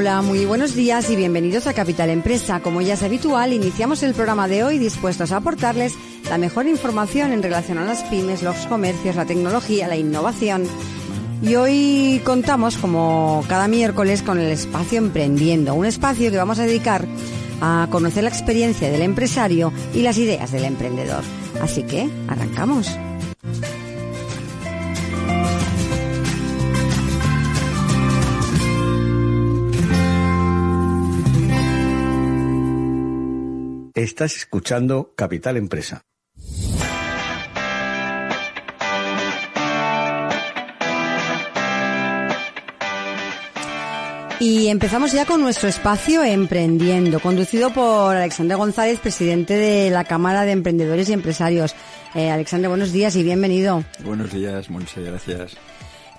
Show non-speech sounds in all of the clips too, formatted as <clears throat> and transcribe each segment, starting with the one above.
Hola, muy buenos días y bienvenidos a Capital Empresa. Como ya es habitual, iniciamos el programa de hoy dispuestos a aportarles la mejor información en relación a las pymes, los comercios, la tecnología, la innovación. Y hoy contamos, como cada miércoles, con el espacio Emprendiendo, un espacio que vamos a dedicar a conocer la experiencia del empresario y las ideas del emprendedor. Así que, arrancamos. Estás escuchando Capital Empresa. Y empezamos ya con nuestro espacio Emprendiendo, conducido por Alexander González, presidente de la Cámara de Emprendedores y Empresarios. Eh, Alexander, buenos días y bienvenido. Buenos días, Monse, gracias.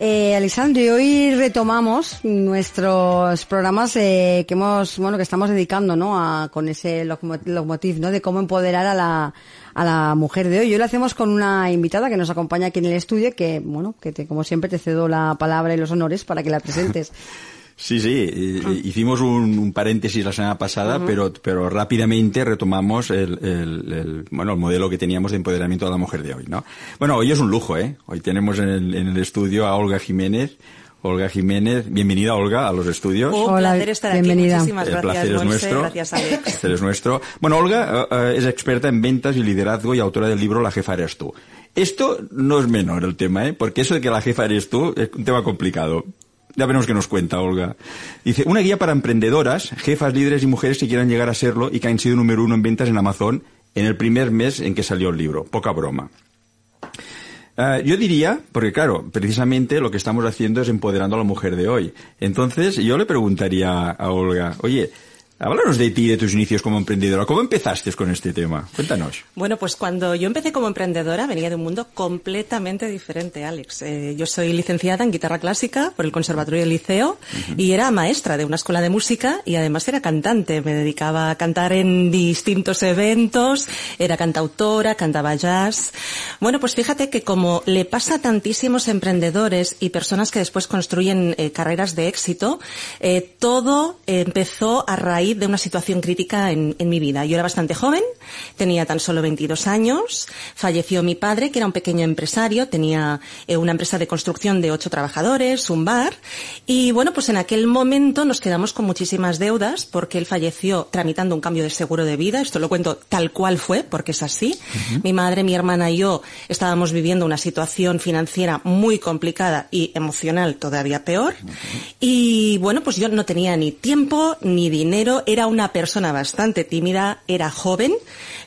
Eh, Alexandre, hoy retomamos nuestros programas eh, que hemos, bueno, que estamos dedicando, ¿no? A, con ese locomotiv, ¿no? De cómo empoderar a la, a la mujer de hoy. Hoy lo hacemos con una invitada que nos acompaña aquí en el estudio, que, bueno, que te, como siempre te cedo la palabra y los honores para que la presentes. <laughs> Sí, sí, ah. hicimos un, paréntesis la semana pasada, pero, pero rápidamente retomamos el, el, bueno, el modelo que teníamos de empoderamiento de la mujer de hoy, ¿no? Bueno, hoy es un lujo, ¿eh? Hoy tenemos en el, en el estudio a Olga Jiménez, Olga Jiménez, bienvenida Olga a los estudios. Un Hola, placer estar bienvenida. aquí. Muchísimas el placer es nuestro. Gracias, Alex. El placer es nuestro. Bueno, Olga uh, es experta en ventas y liderazgo y autora del libro La jefa eres tú. Esto no es menor el tema, ¿eh? Porque eso de que la jefa eres tú es un tema complicado. Ya veremos qué nos cuenta Olga. Dice, una guía para emprendedoras, jefas, líderes y mujeres que quieran llegar a serlo y que han sido número uno en ventas en Amazon en el primer mes en que salió el libro. Poca broma. Uh, yo diría, porque claro, precisamente lo que estamos haciendo es empoderando a la mujer de hoy. Entonces, yo le preguntaría a Olga, oye, Háblanos de ti, de tus inicios como emprendedora. ¿Cómo empezaste con este tema? Cuéntanos. Bueno, pues cuando yo empecé como emprendedora venía de un mundo completamente diferente, Alex. Eh, yo soy licenciada en guitarra clásica por el Conservatorio del Liceo y era maestra de una escuela de música y además era cantante. Me dedicaba a cantar en distintos eventos, era cantautora, cantaba jazz. Bueno, pues fíjate que como le pasa a tantísimos emprendedores y personas que después construyen eh, carreras de éxito, eh, todo empezó a raíz de una situación crítica en, mi vida. Yo era bastante joven, tenía tan solo 22 años, falleció mi padre, que era un pequeño empresario, tenía eh, una empresa de construcción de ocho trabajadores, un bar, y bueno, pues en aquel momento nos quedamos con muchísimas deudas porque él falleció tramitando un cambio de seguro de vida, esto lo cuento tal cual fue, porque es así. Mi madre, mi hermana y yo estábamos viviendo una situación financiera muy complicada y emocional todavía peor, y bueno, pues yo no tenía ni tiempo ni dinero era una persona bastante tímida, era joven,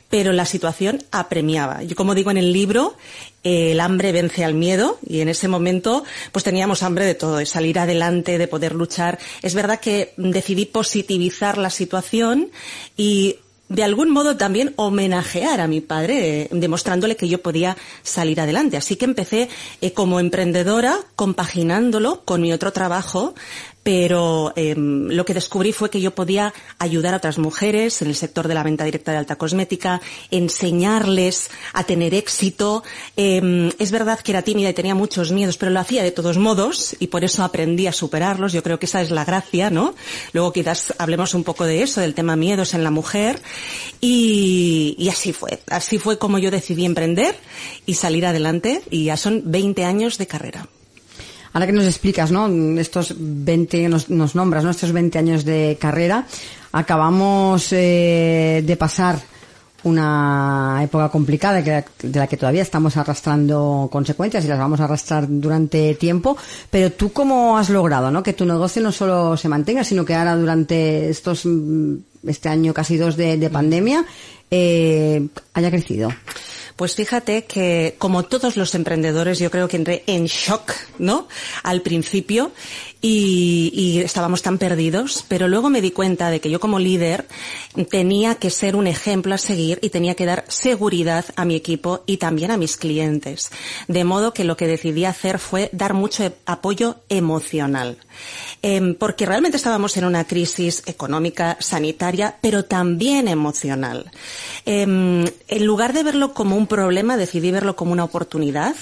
pero la situación apremiaba. Yo, como digo en el libro, el hambre vence al miedo y en ese momento pues teníamos hambre de todo, de salir adelante, de poder luchar. Es verdad que decidí positivizar la situación y de algún modo también homenajear a mi padre, demostrándole que yo podía salir adelante. Así que empecé eh, como emprendedora, compaginándolo con mi otro trabajo, pero em, lo que descubrí fue que yo podía ayudar a otras mujeres en el sector de la venta directa de alta cosmética, enseñarles a tener éxito. Em, es verdad que era tímida y tenía muchos miedos, pero lo hacía de todos modos y por eso aprendí a superarlos. Yo creo que esa es la gracia, ¿no? Luego quizás hablemos un poco de eso, del tema miedos en la mujer. Y, y así fue. Así fue como yo decidí emprender y salir adelante y ya son 20 años de carrera. Ahora que nos explicas, ¿no? Estos 20, nos, nos nombras, ¿no? Estos 20 años de carrera, acabamos eh, de pasar una época complicada de la que todavía estamos arrastrando consecuencias y las vamos a arrastrar durante tiempo, pero tú cómo has logrado, ¿no? Que tu negocio no solo se mantenga, sino que ahora durante estos, mm, este año casi dos de, de pandemia, eh, haya crecido. Pues fíjate que, como todos los emprendedores, yo creo que entré en shock, ¿no? Al principio y, estábamos tan perdidos, pero luego me di cuenta de que yo como líder tenía que ser un ejemplo a seguir y tenía que dar seguridad a mi equipo y también a mis clientes. De modo que lo que decidí hacer fue dar mucho apoyo emocional. Eh, porque realmente estábamos en una crisis económica, sanitaria, pero también emocional. Eh, en lugar de verlo como un problema, decidí verlo como una oportunidad.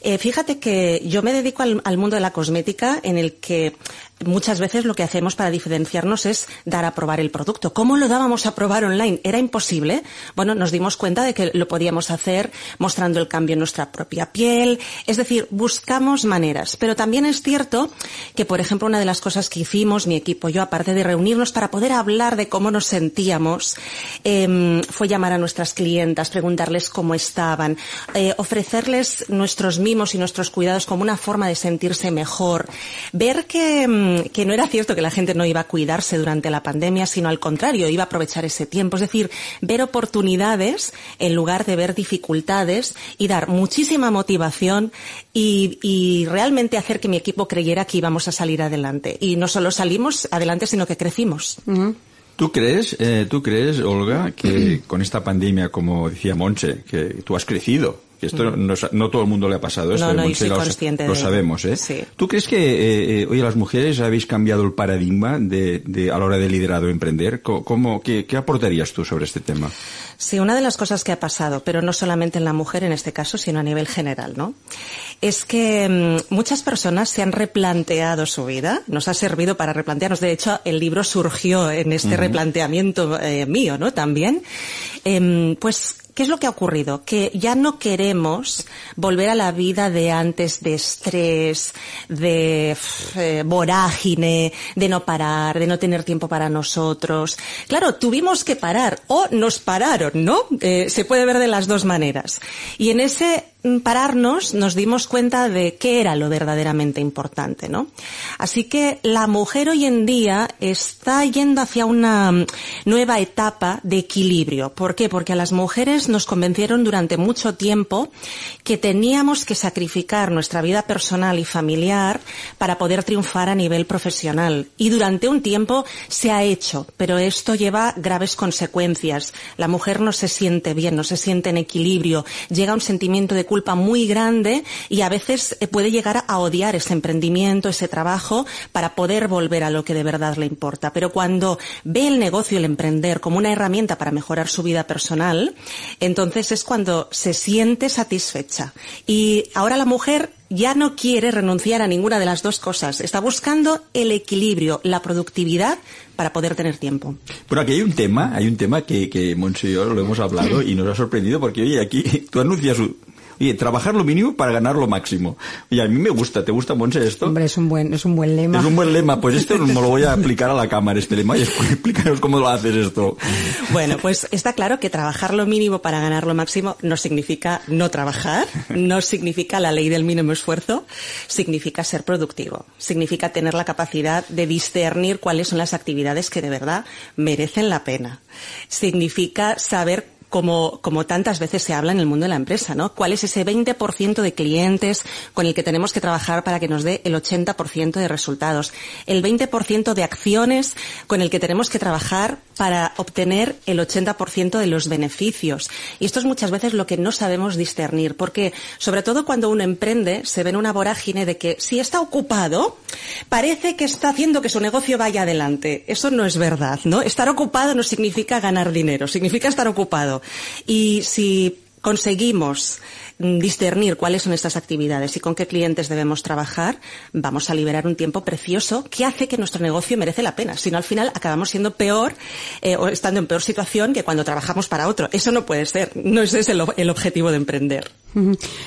Eh, fíjate que yo me dedico al mundo de la cosmética en el que que muchas veces lo que hacemos para diferenciarnos es dar a probar el producto. ¿Cómo lo dábamos a probar online? ¿Era imposible? Bueno, nos dimos cuenta de que lo podíamos hacer mostrando el cambio en nuestra propia piel. Es decir, buscamos maneras. Pero también es cierto que, por ejemplo, una de las cosas que hicimos, mi equipo y yo, aparte de reunirnos para poder hablar de cómo nos sentíamos, eh, fue llamar a nuestras clientas, preguntarles cómo estaban, eh, ofrecerles nuestros mimos y nuestros cuidados como una forma de sentirse mejor, ver que que, no era cierto que la gente no iba a cuidarse durante la pandemia, sino al contrario, iba a aprovechar ese tiempo. Es decir, ver oportunidades en lugar de ver dificultades y dar muchísima motivación y, y realmente hacer que mi equipo creyera que íbamos a salir adelante. Y no solo salimos adelante, sino que crecimos. ¿Tú crees, eh, tú crees, Olga, que con esta pandemia, como decía Monche, que tú has crecido? Que esto no, no, todo el mundo le ha pasado esto. No, no, Monse, soy lo, consciente lo de sabemos, ¿eh? Sí. ¿Tú crees que, eh, eh, oye, las mujeres habéis cambiado el paradigma de, de, a la hora de liderado emprender? ¿Cómo, qué, qué aportarías tú sobre este tema? Sí, una de las cosas que ha pasado, pero no solamente en la mujer en este caso, sino a nivel general, ¿no? Es que mmm, muchas personas se han replanteado su vida, nos ha servido para replantearnos. De hecho, el libro surgió en este uh -huh. replanteamiento eh, mío, ¿no? También. Eh, pues ¿Qué es lo que ha ocurrido? Que ya no queremos volver a la vida de antes de estrés, de eh, vorágine, de no parar, de no tener tiempo para nosotros. Claro, tuvimos que parar o nos pararon, ¿no? Eh, se puede ver de las dos maneras. Y en ese pararnos nos dimos cuenta de qué era lo verdaderamente importante, ¿no? Así que la mujer hoy en día está yendo hacia una nueva etapa de equilibrio. ¿Por qué? Porque a las mujeres nos convencieron durante mucho tiempo que teníamos que sacrificar nuestra vida personal y familiar para poder triunfar a nivel profesional. Y durante un tiempo se ha hecho, pero esto lleva graves consecuencias. La mujer no se siente bien, no se siente en equilibrio, llega un sentimiento de culpa muy grande y a veces puede llegar a odiar ese emprendimiento, ese trabajo, para poder volver a lo que de verdad le importa. Pero cuando ve el negocio el emprender como una herramienta para mejorar su vida personal, entonces es cuando se siente satisfecha. Y ahora la mujer ya no quiere renunciar a ninguna de las dos cosas. Está buscando el equilibrio, la productividad para poder tener tiempo. Bueno, aquí hay un tema, hay un tema que, que Monse y yo lo hemos hablado y nos ha sorprendido porque, oye, aquí <laughs> tú anuncias Oye, trabajar lo mínimo para ganar lo máximo. Oye, a mí me gusta. ¿Te gusta, Monse, esto? Hombre, es un buen, es un buen lema. Es un buen lema. Pues esto me lo voy a aplicar a la cámara, este lema. Oye, <laughs> explícanos cómo lo haces esto. Bueno, pues está claro que trabajar lo mínimo para ganar lo máximo no significa no trabajar, no significa la ley del mínimo esfuerzo, significa ser productivo, significa tener la capacidad de discernir cuáles son las actividades que de verdad merecen la pena. Significa saber como, como tantas veces se habla en el mundo de la empresa, ¿no? ¿Cuál es ese 20% de clientes con el que tenemos que trabajar para que nos dé el 80% de resultados? El 20% de acciones con el que tenemos que trabajar para obtener el 80% de los beneficios. Y esto es muchas veces lo que no sabemos discernir, porque sobre todo cuando uno emprende se ve en una vorágine de que si está ocupado, parece que está haciendo que su negocio vaya adelante. Eso no es verdad, ¿no? Estar ocupado no significa ganar dinero, significa estar ocupado. Y si conseguimos mm, discernir cuáles son estas actividades y con qué clientes debemos trabajar, vamos a liberar un tiempo precioso que hace que nuestro negocio merece la pena. Si no, al final acabamos siendo peor eh, o estando en peor situación que cuando trabajamos para otro. Eso no puede ser. No ese es el, el objetivo de emprender.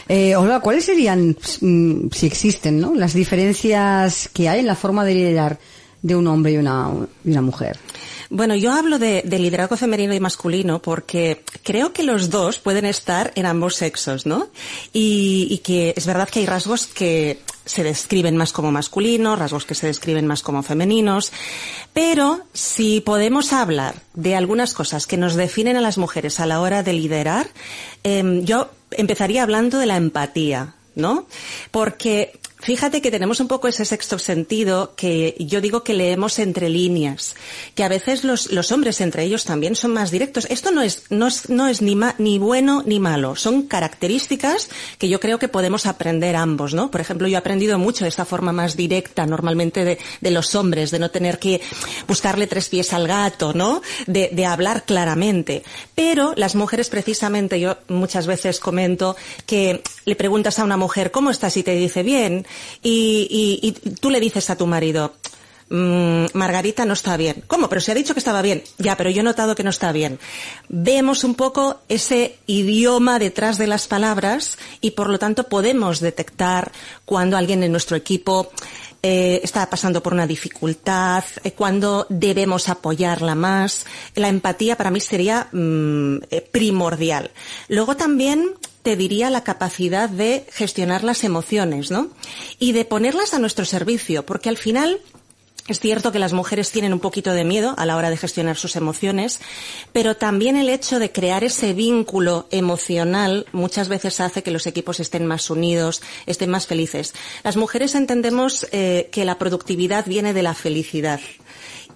Eh, hola, ¿cuáles serían, mm, si existen, ¿no? las diferencias que hay en la forma de liderar de un hombre y una, y una mujer? Bueno, yo hablo de, liderazgo femenino y masculino porque creo que los dos pueden estar en ambos sexos, ¿no? Y, que es verdad que hay rasgos que se describen más como masculinos, rasgos que se describen más como femeninos, pero si podemos hablar de algunas cosas que nos definen a las mujeres a la hora de liderar, em, yo empezaría hablando de la empatía, ¿no? Porque Fíjate que tenemos un poco ese sexto sentido que yo digo que leemos entre líneas, que a veces los, hombres entre ellos también son más directos. Esto no es, no es, no es ni, ni bueno ni malo, son características que yo creo que podemos aprender ambos, ¿no? Por ejemplo, yo he aprendido mucho de esta forma más directa normalmente de, de los hombres, de no tener que buscarle tres pies al gato, ¿no? De, de hablar claramente. Pero las mujeres precisamente, yo muchas veces comento que le preguntas a una mujer, ¿cómo estás? y te dice bien, y, tú le dices a tu marido, mm, Margarita no está bien. ¿Cómo? Pero se ha dicho que estaba bien. Ya, pero yo he notado que no está bien. Vemos un poco ese idioma detrás de las palabras y por lo tanto podemos detectar cuando alguien en nuestro equipo eh, está pasando por una dificultad, eh, cuando debemos apoyarla más. La empatía para mí sería mm, eh, primordial. Luego también te diría la capacidad de gestionar las emociones, ¿no? Y de ponerlas a nuestro servicio, porque al final es cierto que las mujeres tienen un poquito de miedo a la hora de gestionar sus emociones, pero también el hecho de crear ese vínculo emocional muchas veces hace que los equipos estén más unidos, estén más felices. Las mujeres entendemos eh, que la productividad viene de la felicidad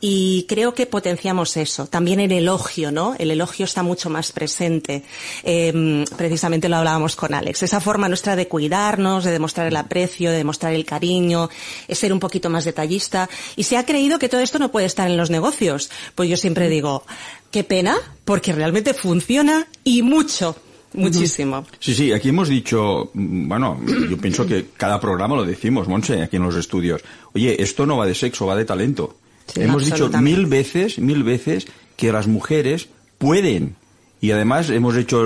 y creo que potenciamos eso. También el elogio, ¿no? El elogio está mucho más presente. Em, precisamente lo hablábamos con Alex. Esa forma nuestra de cuidarnos, de demostrar el aprecio, de demostrar el cariño, es ser un poquito más detallista. Y se ha creído que todo esto no puede estar en los negocios. Pues yo siempre digo, qué pena, porque realmente funciona y mucho. Muchísimo. Sí, sí, aquí hemos dicho, bueno, yo pienso que cada programa lo decimos, Monse, aquí en los estudios. Oye, esto no va de sexo, va de talento. Hemos dicho mil veces, mil veces que las mujeres pueden. Y además hemos hecho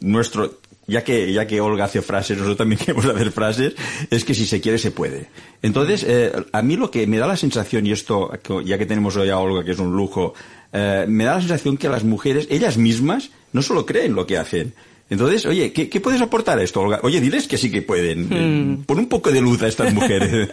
nuestro, ya que, ya que Olga hace frases, nosotros también <laughs> queremos hacer frases, es que si se quiere, se puede. Entonces, eh, a mí lo que me da la sensación, y esto, ya que tenemos hoy a Olga, que es un lujo, eh, me da la sensación que las mujeres, ellas mismas, no solo creen lo que hacen, entonces, oye, ¿qué, puedes aportar a esto, Olga? Oye, diles que sí que pueden. Hmm. Pon un poco de luz a estas mujeres.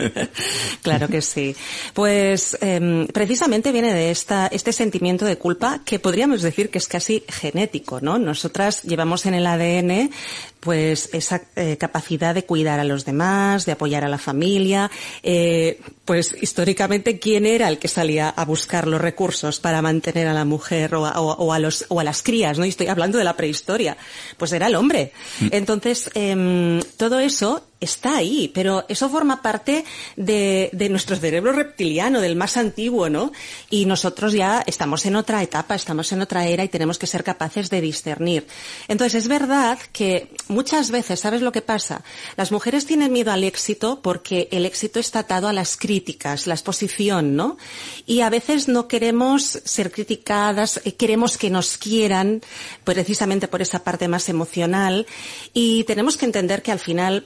<laughs> claro que sí. Pues em, precisamente viene de esta, este sentimiento de culpa que podríamos decir que es casi genético, ¿no? Nosotras llevamos en el ADN pues esa eh, capacidad de cuidar a los demás, de apoyar a la familia. Eh, pues históricamente, ¿quién era el que salía a buscar los recursos para mantener a la mujer o a, los, o a las crías? ¿no? Y estoy hablando de la prehistoria. Pues era el hombre. Mm. Entonces, em, todo eso está ahí, pero eso forma parte de, de, nuestro cerebro reptiliano, del más antiguo, ¿no? Y nosotros ya estamos en otra etapa, estamos en otra era y tenemos que ser capaces de discernir. Entonces, es verdad que muchas veces, ¿sabes lo que pasa? Las mujeres tienen miedo al éxito porque el éxito está atado a las la exposición, ¿no? Y a veces no queremos ser criticadas, eh, queremos que nos quieran, precisamente por esa parte más emocional, y tenemos que entender que al final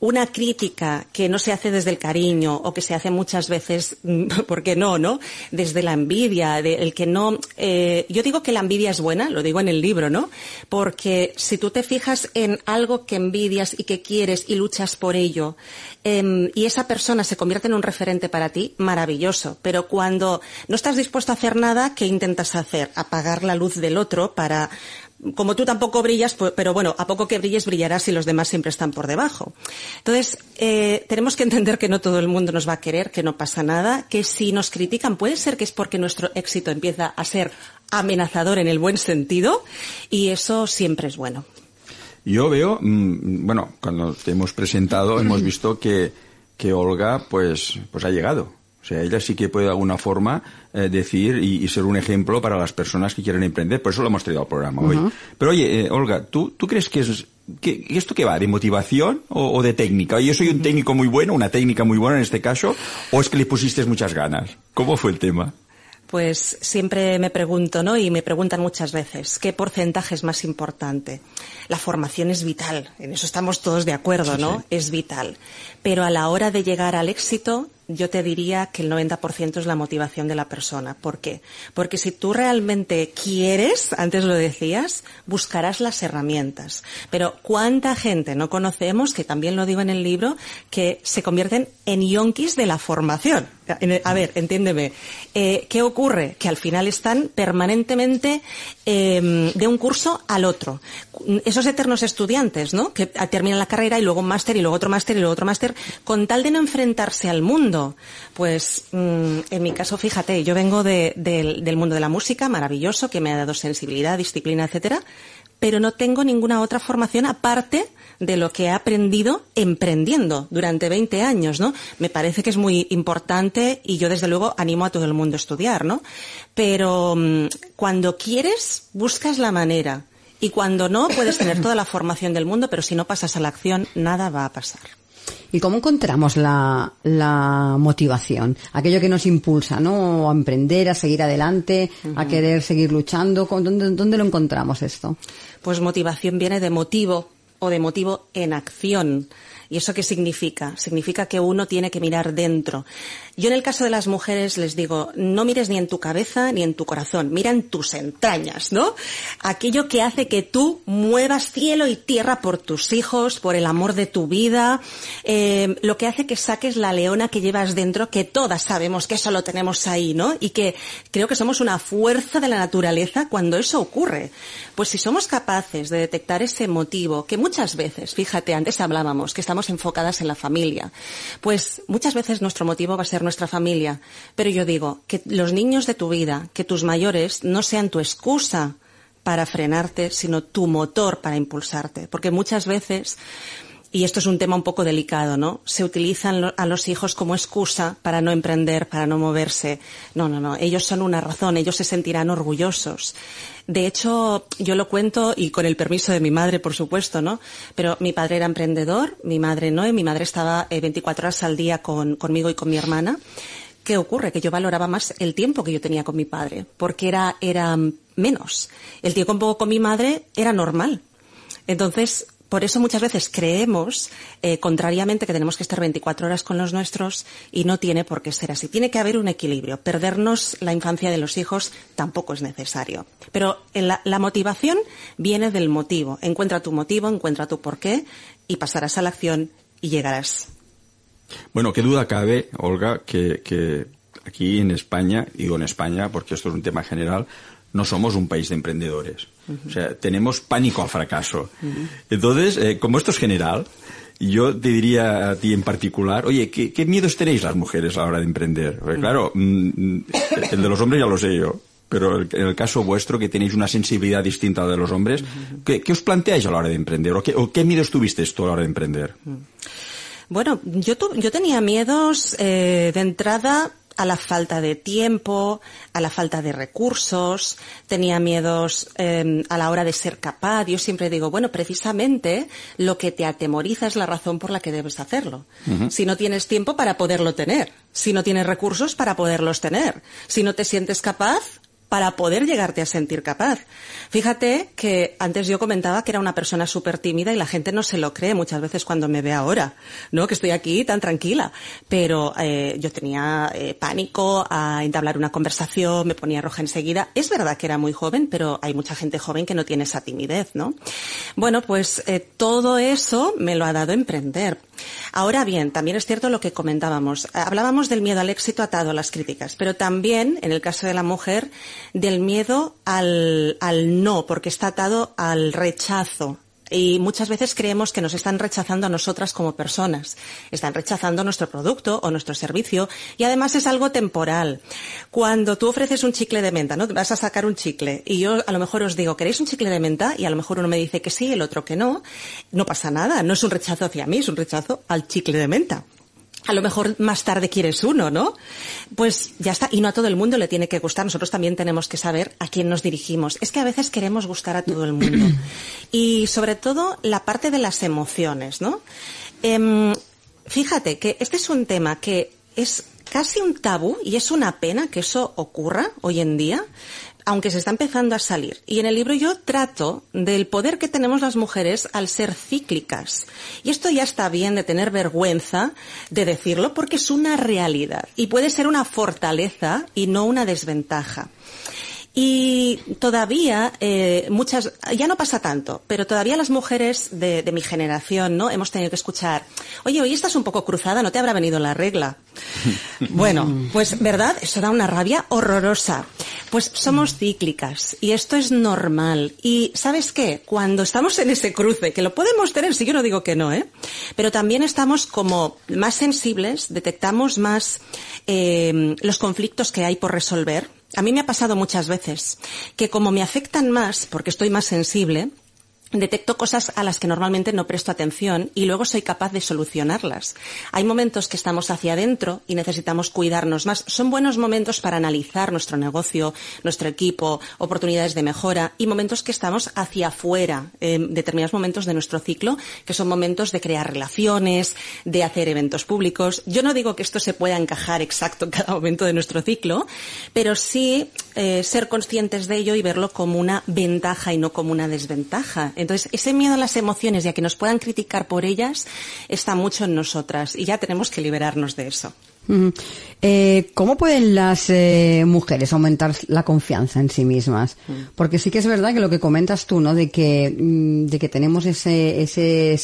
una crítica que no se hace desde el cariño o que se hace muchas veces, <laughs> ¿por qué no, no? Desde la envidia, de, el que no, eh, yo digo que la envidia es buena, lo digo en el libro, ¿no? Porque si tú te fijas en algo que envidias y que quieres y luchas por ello, em, y esa persona se convierte en un referente para ti, maravilloso. Pero cuando no estás dispuesto a hacer nada, ¿qué intentas hacer? Apagar la luz del otro para como tú tampoco brillas, pues, pero bueno, a poco que brilles brillarás y los demás siempre están por debajo. Entonces, eh, tenemos que <laughs> entender que no todo el mundo nos va a querer, que no pasa nada, que si nos critican puede ser que es porque nuestro éxito empieza a ser amenazador en el buen sentido y eso siempre es bueno. Yo veo, mm, bueno, cuando te hemos presentado hemos <clears throat> visto que, que Olga pues, pues ha llegado. O sea, ella sí que puede de alguna forma eh, decir y, y, ser un ejemplo para las personas que quieren emprender. Por eso lo hemos traído al programa hoy. Pero oye, eh, Olga, ¿tú, ¿tú crees que es ¿Qué, ¿Esto qué va? ¿De motivación o, o, de técnica? ¿Yo soy un técnico muy bueno, una técnica muy buena en este caso? ¿O es que le pusiste muchas ganas? ¿Cómo fue el tema? Pues siempre me pregunto, ¿no? Y me preguntan muchas veces, ¿qué porcentaje es más importante? La formación es vital, en eso estamos todos de acuerdo, ¿no? Sí. Es vital. Pero a la hora de llegar al éxito, yo te diría que el 90% es la motivación de la persona. ¿Por qué? Porque si tú realmente quieres, antes lo decías, buscarás las herramientas. Pero ¿cuánta gente no conocemos, que también lo digo en el libro, que se convierten en yonkis de la formación? A ver, entiéndeme. Eh, ¿Qué ocurre? Que al final están permanentemente eh, de un curso al otro. Esos eternos estudiantes, ¿no? Que terminan la carrera y luego un máster y luego otro máster y luego otro máster, con tal de no enfrentarse al mundo. Pues mmm, en mi caso, fíjate, yo vengo de, de, del mundo de la música, maravilloso, que me ha dado sensibilidad, disciplina, etcétera, pero no tengo ninguna otra formación aparte de lo que he aprendido emprendiendo durante 20 años, ¿no? Me parece que es muy importante y yo desde luego animo a todo el mundo a estudiar, ¿no? Pero mmm, cuando quieres, buscas la manera. Y cuando no, puedes tener toda la formación del mundo, pero si no pasas a la acción, nada va a pasar. ¿Y cómo encontramos la, la, motivación? Aquello que nos impulsa, ¿no? A emprender, a seguir adelante, uh -huh. a querer seguir luchando. ¿Dónde, ¿Dónde lo encontramos esto? Pues motivación viene de motivo o de motivo en acción. ¿Y eso qué significa? Significa que uno tiene que mirar dentro. Yo en el caso de las mujeres les digo, no mires ni en tu cabeza ni en tu corazón, mira en tus entrañas, ¿no? Aquello que hace que tú muevas cielo y tierra por tus hijos, por el amor de tu vida, eh, lo que hace que saques la leona que llevas dentro, que todas sabemos que eso lo tenemos ahí, ¿no? Y que creo que somos una fuerza de la naturaleza cuando eso ocurre. Pues si somos capaces de detectar ese motivo, que muchas veces, fíjate, antes hablábamos que estamos enfocadas en la familia, pues muchas veces nuestro motivo va a ser nuestra familia. Pero yo digo, que los niños de tu vida, que tus mayores no sean tu excusa para frenarte, sino tu motor para impulsarte. Porque muchas veces, y esto es un tema un poco delicado, ¿no? Se utilizan a los hijos como excusa para no emprender, para no moverse. No, no, no. Ellos son una razón, ellos se sentirán orgullosos. De hecho, yo lo cuento y con el permiso de mi madre, por supuesto, ¿no? Pero mi padre era emprendedor, mi madre no, y mi madre estaba eh, 24 horas al día con, conmigo y con mi hermana. ¿Qué ocurre? Que yo valoraba más el tiempo que yo tenía con mi padre, porque era, era menos. El tiempo con mi madre era normal. Entonces, por eso muchas veces creemos, eh, contrariamente, que tenemos que estar 24 horas con los nuestros y no tiene por qué ser así. Tiene que haber un equilibrio. Perdernos la infancia de los hijos tampoco es necesario. Pero la, la motivación viene del motivo. Encuentra tu motivo, encuentra tu porqué y pasarás a la acción y llegarás. Bueno, qué duda cabe, Olga, que, que aquí en España, digo en España porque esto es un tema general, no somos un país de emprendedores. O sea, tenemos pánico al fracaso. Entonces, eh, como esto es general, yo te diría a ti en particular, oye, ¿qué, qué miedos tenéis las mujeres a la hora de emprender? Porque, claro, mm, el de los hombres ya lo sé yo. Pero en el caso vuestro, que tenéis una sensibilidad distinta a la de los hombres. ¿qué, ¿qué, os planteáis a la hora de emprender? ¿O qué, o qué miedos tuviste tú a la hora de emprender? Bueno, yo, tu, yo tenía miedos eh, de entrada a la falta de tiempo, a la falta de recursos, tenía miedos eh, a la hora de ser capaz. Yo siempre digo, bueno, precisamente lo que te atemoriza es la razón por la que debes hacerlo. Uh -huh. Si no tienes tiempo para poderlo tener, si no tienes recursos para poderlos tener, si no te sientes capaz, para poder llegarte a sentir capaz. Fíjate que antes yo comentaba que era una persona súper tímida y la gente no se lo cree muchas veces cuando me ve ahora, ¿no? Que estoy aquí tan tranquila. Pero eh, yo tenía eh, pánico a entablar una conversación, me ponía roja enseguida. Es verdad que era muy joven, pero hay mucha gente joven que no tiene esa timidez, ¿no? Bueno, pues eh, todo eso me lo ha dado emprender. Ahora bien, también es cierto lo que comentábamos. Hablábamos del miedo al éxito atado a las críticas, pero también, en el caso de la mujer, del miedo al, al no, porque está atado al rechazo, y muchas veces creemos que nos están rechazando a nosotras como personas. Están rechazando nuestro producto o nuestro servicio y además es algo temporal. Cuando tú ofreces un chicle de menta, ¿no? Vas a sacar un chicle y yo a lo mejor os digo, ¿queréis un chicle de menta? Y a lo mejor uno me dice que sí, el otro que no. No pasa nada, no es un rechazo hacia mí, es un rechazo al chicle de menta. A lo mejor más tarde quieres uno, ¿no? Pues ya está. Y no a todo el mundo le tiene que gustar. Nosotros también tenemos que saber a quién nos dirigimos. Es que a veces queremos gustar a todo el mundo. <clears throat> Y sobre todo la parte de las emociones, ¿no? Em, fíjate que este es un tema que es casi un tabú y es una pena que eso ocurra hoy en día, aunque se está empezando a salir. Y en el libro yo trato del poder que tenemos las mujeres al ser cíclicas. Y esto ya está bien de tener vergüenza de decirlo porque es una realidad y puede ser una fortaleza y no una desventaja. Y todavía eh, muchas, ya no pasa tanto, pero todavía las mujeres de, de, mi generación, ¿no? Hemos tenido que escuchar, oye, hoy estás un poco cruzada, no te habrá venido la regla. <laughs> bueno, pues verdad, eso da una rabia horrorosa. Pues somos cíclicas y esto es normal. Y sabes qué, cuando estamos en ese cruce, que lo podemos tener, si yo no digo que no, ¿eh? Pero también estamos como más sensibles, detectamos más eh, los conflictos que hay por resolver a mí me ha pasado muchas veces que como me afectan más, porque estoy más sensible, detecto cosas a las que normalmente no presto atención y luego soy capaz de solucionarlas. Hay momentos que estamos hacia adentro y necesitamos cuidarnos más. Son buenos momentos para analizar nuestro negocio, nuestro equipo, oportunidades de mejora y momentos que estamos hacia afuera, en determinados momentos de nuestro ciclo, que son momentos de crear relaciones, de hacer eventos públicos. Yo no digo que esto se pueda encajar exacto en cada momento de nuestro ciclo, pero sí eh, ser conscientes de ello y verlo como una ventaja y no como una desventaja. Entonces, ese miedo a las emociones y a que nos puedan criticar por ellas está mucho en nosotras y ya tenemos que liberarnos de eso. Uh eh, ¿Cómo pueden las eh, mujeres aumentar la confianza en sí mismas? Porque sí que es verdad que lo que comentas tú, ¿no? De que, mm, de que tenemos ese, ese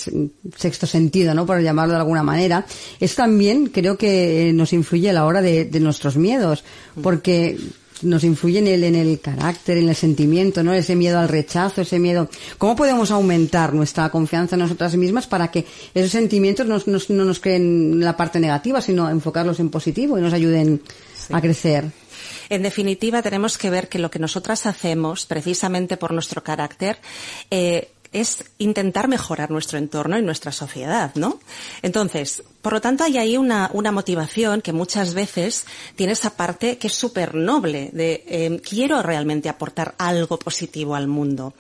sexto sentido, ¿no? Por llamarlo de alguna manera. Es también, creo que nos influye a la hora de, de nuestros miedos. Porque nos influye en el, en el carácter, en el sentimiento, ¿no? Ese miedo al rechazo, ese miedo. ¿Cómo podemos aumentar nuestra confianza en nosotras mismas para que esos sentimientos no nos creen la parte negativa, sino enfocarlos en positivo y nos ayuden sí. a crecer? En definitiva, tenemos que ver que lo que nosotras hacemos, precisamente por nuestro carácter, eh, es intentar mejorar nuestro entorno y nuestra sociedad, ¿no? Entonces, por lo tanto, hay ahí una, una motivación que muchas veces tiene esa parte que es súper noble de eh, quiero realmente aportar algo positivo al mundo.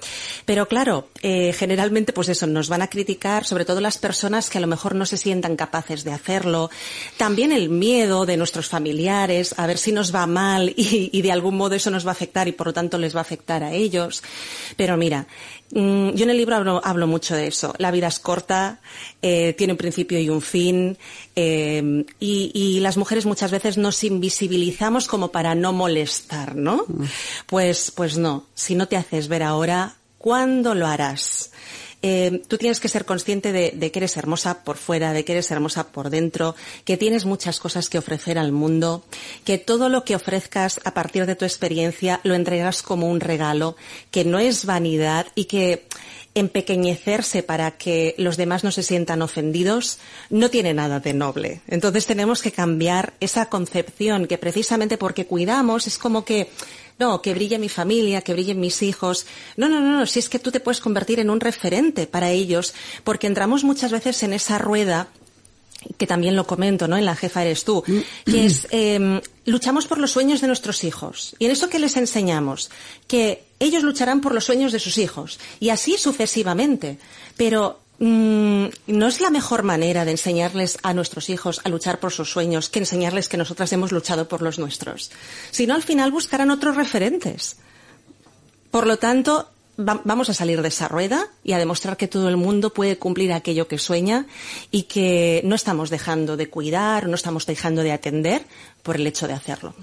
Pero claro, eh, generalmente pues eso, nos van a criticar, sobre todo las personas que a lo mejor no se sientan capaces de hacerlo. También el miedo de nuestros familiares, a ver si nos va mal y, y de algún modo eso nos va a afectar y por lo tanto les va a afectar a ellos. Pero mira, Mm, yo en el libro hablo, hablo, mucho de eso. La vida es corta, eh, tiene un principio y un fin, eh, y, y, las mujeres muchas veces nos invisibilizamos como para no molestar, ¿no? Mm. Pues, pues no. Si no te haces ver ahora, ¿cuándo lo harás? Eh, tú tienes que ser consciente de, de, que eres hermosa por fuera, de que eres hermosa por dentro, que tienes muchas cosas que ofrecer al mundo, que todo lo que ofrezcas a partir de tu experiencia lo entregas como un regalo, que no es vanidad y que empequeñecerse para que los demás no se sientan ofendidos no tiene nada de noble. Entonces tenemos que cambiar esa concepción que precisamente porque cuidamos es como que no, que brille mi familia, que brillen mis hijos. No, no, no, no, si es que tú te puedes convertir en un referente para ellos, porque entramos muchas veces en esa rueda que también lo comento, ¿no? En la jefa eres tú, que es eh, luchamos por los sueños de nuestros hijos. Y en eso que les enseñamos, que ellos lucharán por los sueños de sus hijos. Y así sucesivamente. Pero no es la mejor manera de enseñarles a nuestros hijos a luchar por sus sueños que enseñarles que nosotras hemos luchado por los nuestros. Sino al final buscarán otros referentes. Por lo tanto, vamos a salir de esa rueda y a demostrar que todo el mundo puede cumplir aquello que sueña y que no estamos dejando de cuidar, no estamos dejando de atender por el hecho de hacerlo.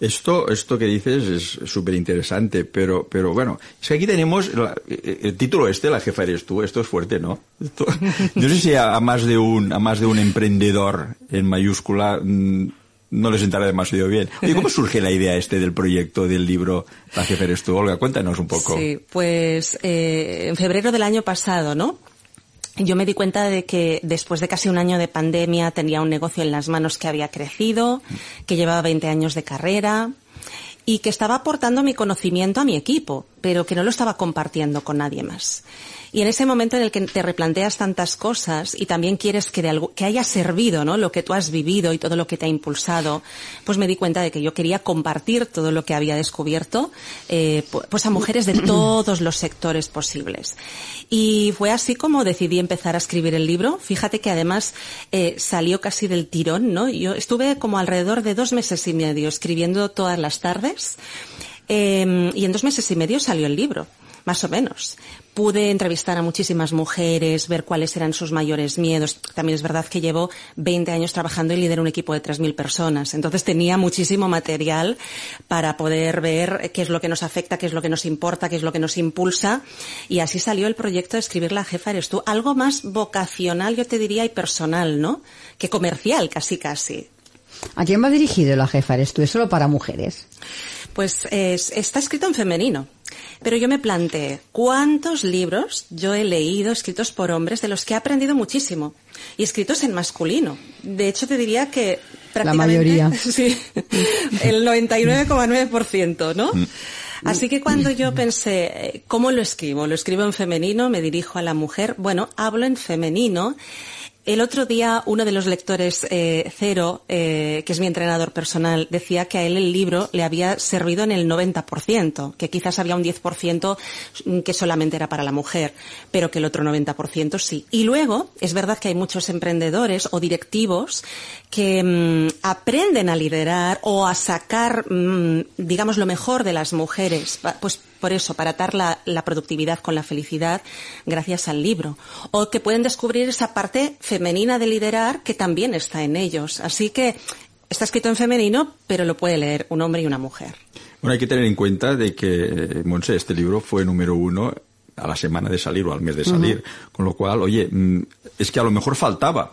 Esto, esto que dices es súper interesante, pero, pero bueno, es que aquí tenemos la, el título este, la jefa eres tú, esto es fuerte, ¿no? Esto, <laughs> no sé si a, a, más de un, a más de un emprendedor en mayúscula mmm, no les sentará demasiado bien. Oye, ¿cómo surge la idea este del proyecto del libro La jefa eres tú? Olga, cuéntanos un poco. Sí, pues eh, en febrero del año pasado, ¿no? Yo me di cuenta de que después de casi un año de pandemia tenía un negocio en las manos que había crecido, que llevaba 20 años de carrera y que estaba aportando mi conocimiento a mi equipo. pero que no lo estaba compartiendo con nadie más. Y en ese momento en el que te replanteas tantas cosas y también quieres que, de algo, que haya servido, ¿no? Lo que tú has vivido y todo lo que te ha impulsado, pues me di cuenta de que yo quería compartir todo lo que había descubierto, eh, pues a mujeres de <clears throat> todos los sectores posibles. Y fue así como decidí empezar a escribir el libro. Fíjate que además eh, salió casi del tirón, ¿no? Yo estuve como alrededor de dos meses y medio escribiendo todas las tardes. Eh, y en dos meses y medio salió el libro más o menos. Pude entrevistar a muchísimas mujeres, ver cuáles eran sus mayores miedos. También es verdad que llevo 20 años trabajando y lidero un equipo de 3.000 personas. Entonces tenía muchísimo material para poder ver qué es lo que nos afecta, qué es lo que nos importa, qué es lo que nos impulsa. Y así salió el proyecto de escribir La jefa eres tú. Algo más vocacional, yo te diría, y personal, ¿no? Que comercial, casi casi. ¿A quién va dirigido La jefa eres tú? ¿Es solo para mujeres? Pues está escrito en femenino. Pero yo me planteé, ¿cuántos libros yo he leído escritos por hombres de los que he aprendido muchísimo? Y escritos en masculino. De hecho, te diría que prácticamente... La mayoría. <laughs> Sí, el 99,9%, ¿no? Mm. Así que cuando yo pensé, ¿cómo lo escribo? ¿Lo escribo en femenino? ¿Me dirijo a la mujer? Bueno, hablo en femenino el otro día uno de los lectores, eh, Cero, eh, que es mi entrenador personal, decía que a él el libro le había servido en el 90%, que quizás había un 10% que solamente era para la mujer, pero que el otro 90% sí. Y luego, es verdad que hay muchos emprendedores o directivos que mm, aprenden a liderar o a sacar, mm, digamos, lo mejor de las mujeres, pues por eso, para atar la, productividad con la felicidad gracias al libro. O que pueden descubrir esa parte femenina de liderar que también está en ellos. Así que está escrito en femenino, pero lo puede leer un hombre y una mujer. Bueno, hay que tener en cuenta de que, eh, Monse, este libro fue número uno a la semana de salir o al mes de salir. Con lo cual, oye, mm, es que a lo mejor faltaba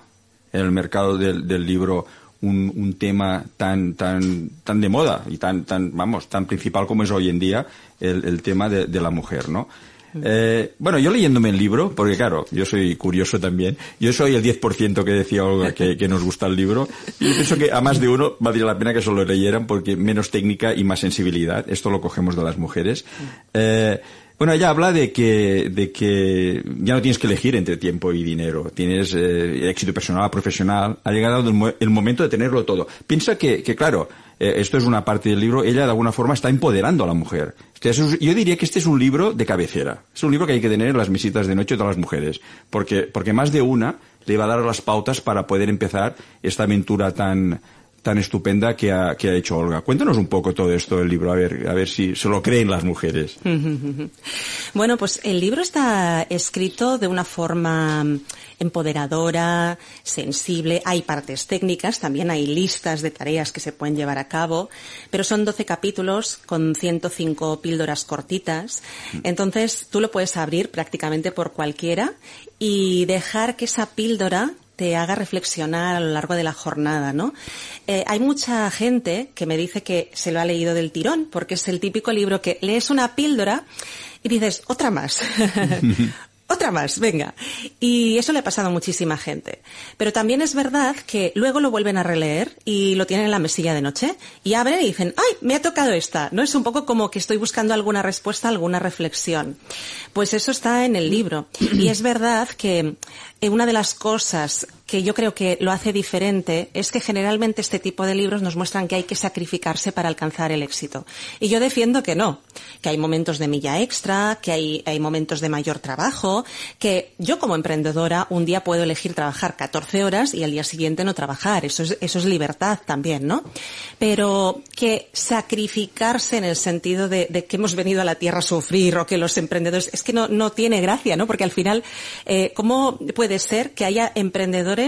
en el mercado del, del libro un, un, tema tan, tan, tan de moda y tan, tan, vamos, tan principal como es hoy en día el, el tema de, de, la mujer, ¿no? Eh, bueno, yo leyéndome el libro, porque claro, yo soy curioso también, yo soy el 10% que decía Olga que, que, nos gusta el libro, y yo pienso que a más de uno valdría la pena que solo leyeran porque menos técnica y más sensibilidad, esto lo cogemos de las mujeres. Eh, bueno, ella habla de que, de que ya no tienes que elegir entre tiempo y dinero. Tienes eh, éxito personal, profesional. Ha llegado el, momento de tenerlo todo. Piensa que, que claro, eh, esto es una parte del libro, ella de alguna forma está empoderando a la mujer. yo diría que este es un libro de cabecera. Es un libro que hay que tener en las visitas de noche de las mujeres. Porque, porque más de una le va a dar las pautas para poder empezar esta aventura tan, tan estupenda que ha, que ha hecho Olga. Cuéntanos un poco todo esto del libro, a ver, a ver si se lo creen las mujeres. <laughs> Bueno, pues el libro está escrito de una forma empoderadora, sensible. Hay partes técnicas, también hay listas de tareas que se pueden llevar a cabo, pero son 12 capítulos con 105 píldoras cortitas. Entonces, tú lo puedes abrir prácticamente por cualquiera y dejar que esa píldora te haga reflexionar a lo largo de la jornada, ¿no? Eh, hay mucha gente que me dice que se lo ha leído del tirón, porque es el típico libro que lees una píldora y dices, otra más. <laughs> otra más, venga. Y eso le ha pasado a muchísima gente. Pero también es verdad que luego lo vuelven a releer y lo tienen en la mesilla de noche y abren y dicen, ay, me ha tocado esta. ¿No? Es un poco como que estoy buscando alguna respuesta, alguna reflexión. Pues eso está en el libro. Y es verdad que eh, una de las cosas que yo creo que lo hace diferente es que generalmente este tipo de libros nos muestran que hay que sacrificarse para alcanzar el éxito. Y yo defiendo que no, que hay momentos de milla extra, que hay, hay momentos de mayor trabajo, que yo como emprendedora un día puedo elegir trabajar 14 horas y al día siguiente no trabajar. Eso es, eso es libertad también, ¿no? Pero que sacrificarse en el sentido de, que hemos venido a la tierra a sufrir o que los emprendedores, es que no, no tiene gracia, ¿no? Porque al final, eh, ¿cómo puede ser que haya emprendedores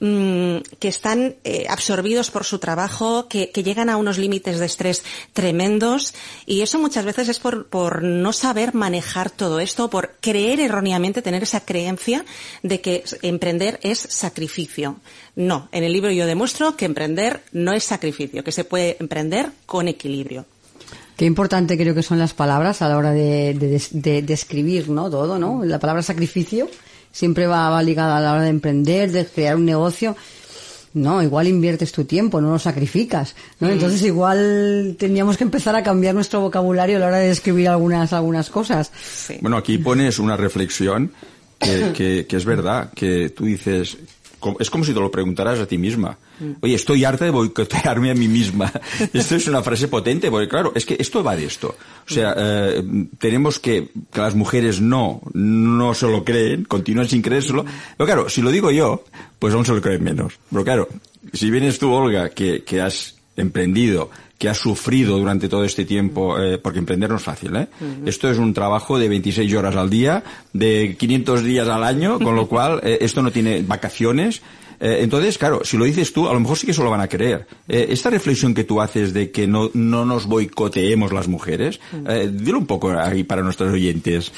mmm, que están eh, absorbidos por su trabajo, que, llegan a unos límites de estrés tremendos y eso muchas veces es por, no saber manejar todo esto, por creer erróneamente, tener esa creencia de que emprender es sacrificio. No, en el libro yo demuestro que emprender no es sacrificio, que se puede emprender con equilibrio. Qué importante creo que son las palabras a la hora de, de, de, de escribir, ¿no? Todo, ¿no? La palabra sacrificio siempre va, va ligada a la hora de emprender, de crear un negocio. no, igual inviertes tu tiempo, no lo sacrificas, ¿no? Mm. Entonces igual tendríamos que empezar a cambiar nuestro vocabulario a la hora de escribir algunas, algunas cosas. Sí. Bueno, aquí pones una reflexión que, que- que es verdad, que tú dices, es como si te lo preguntaras a ti misma. Oye, estoy harta de boicotearme a mí misma. <laughs> Esto es una frase potente, porque claro, es que esto va de esto. O sea, eh, tenemos que, que las mujeres no, no se lo creen, continúan sin creérselo. Pero claro, si lo digo yo, pues aún se lo creen menos. Pero claro, si vienes tú, Olga, que, que has emprendido, que has sufrido durante todo este tiempo, eh, porque emprender no es fácil, ¿eh? Esto es un trabajo de 26 horas al día, de 500 días al año, con lo cual eh, esto no tiene vacaciones. Eh, entonces, claro, si lo dices tú, a lo mejor sí que se lo van a creer. Esta reflexión que tú haces de que no, no nos boicoteemos las mujeres, dilo un poco ahí para nuestros oyentes.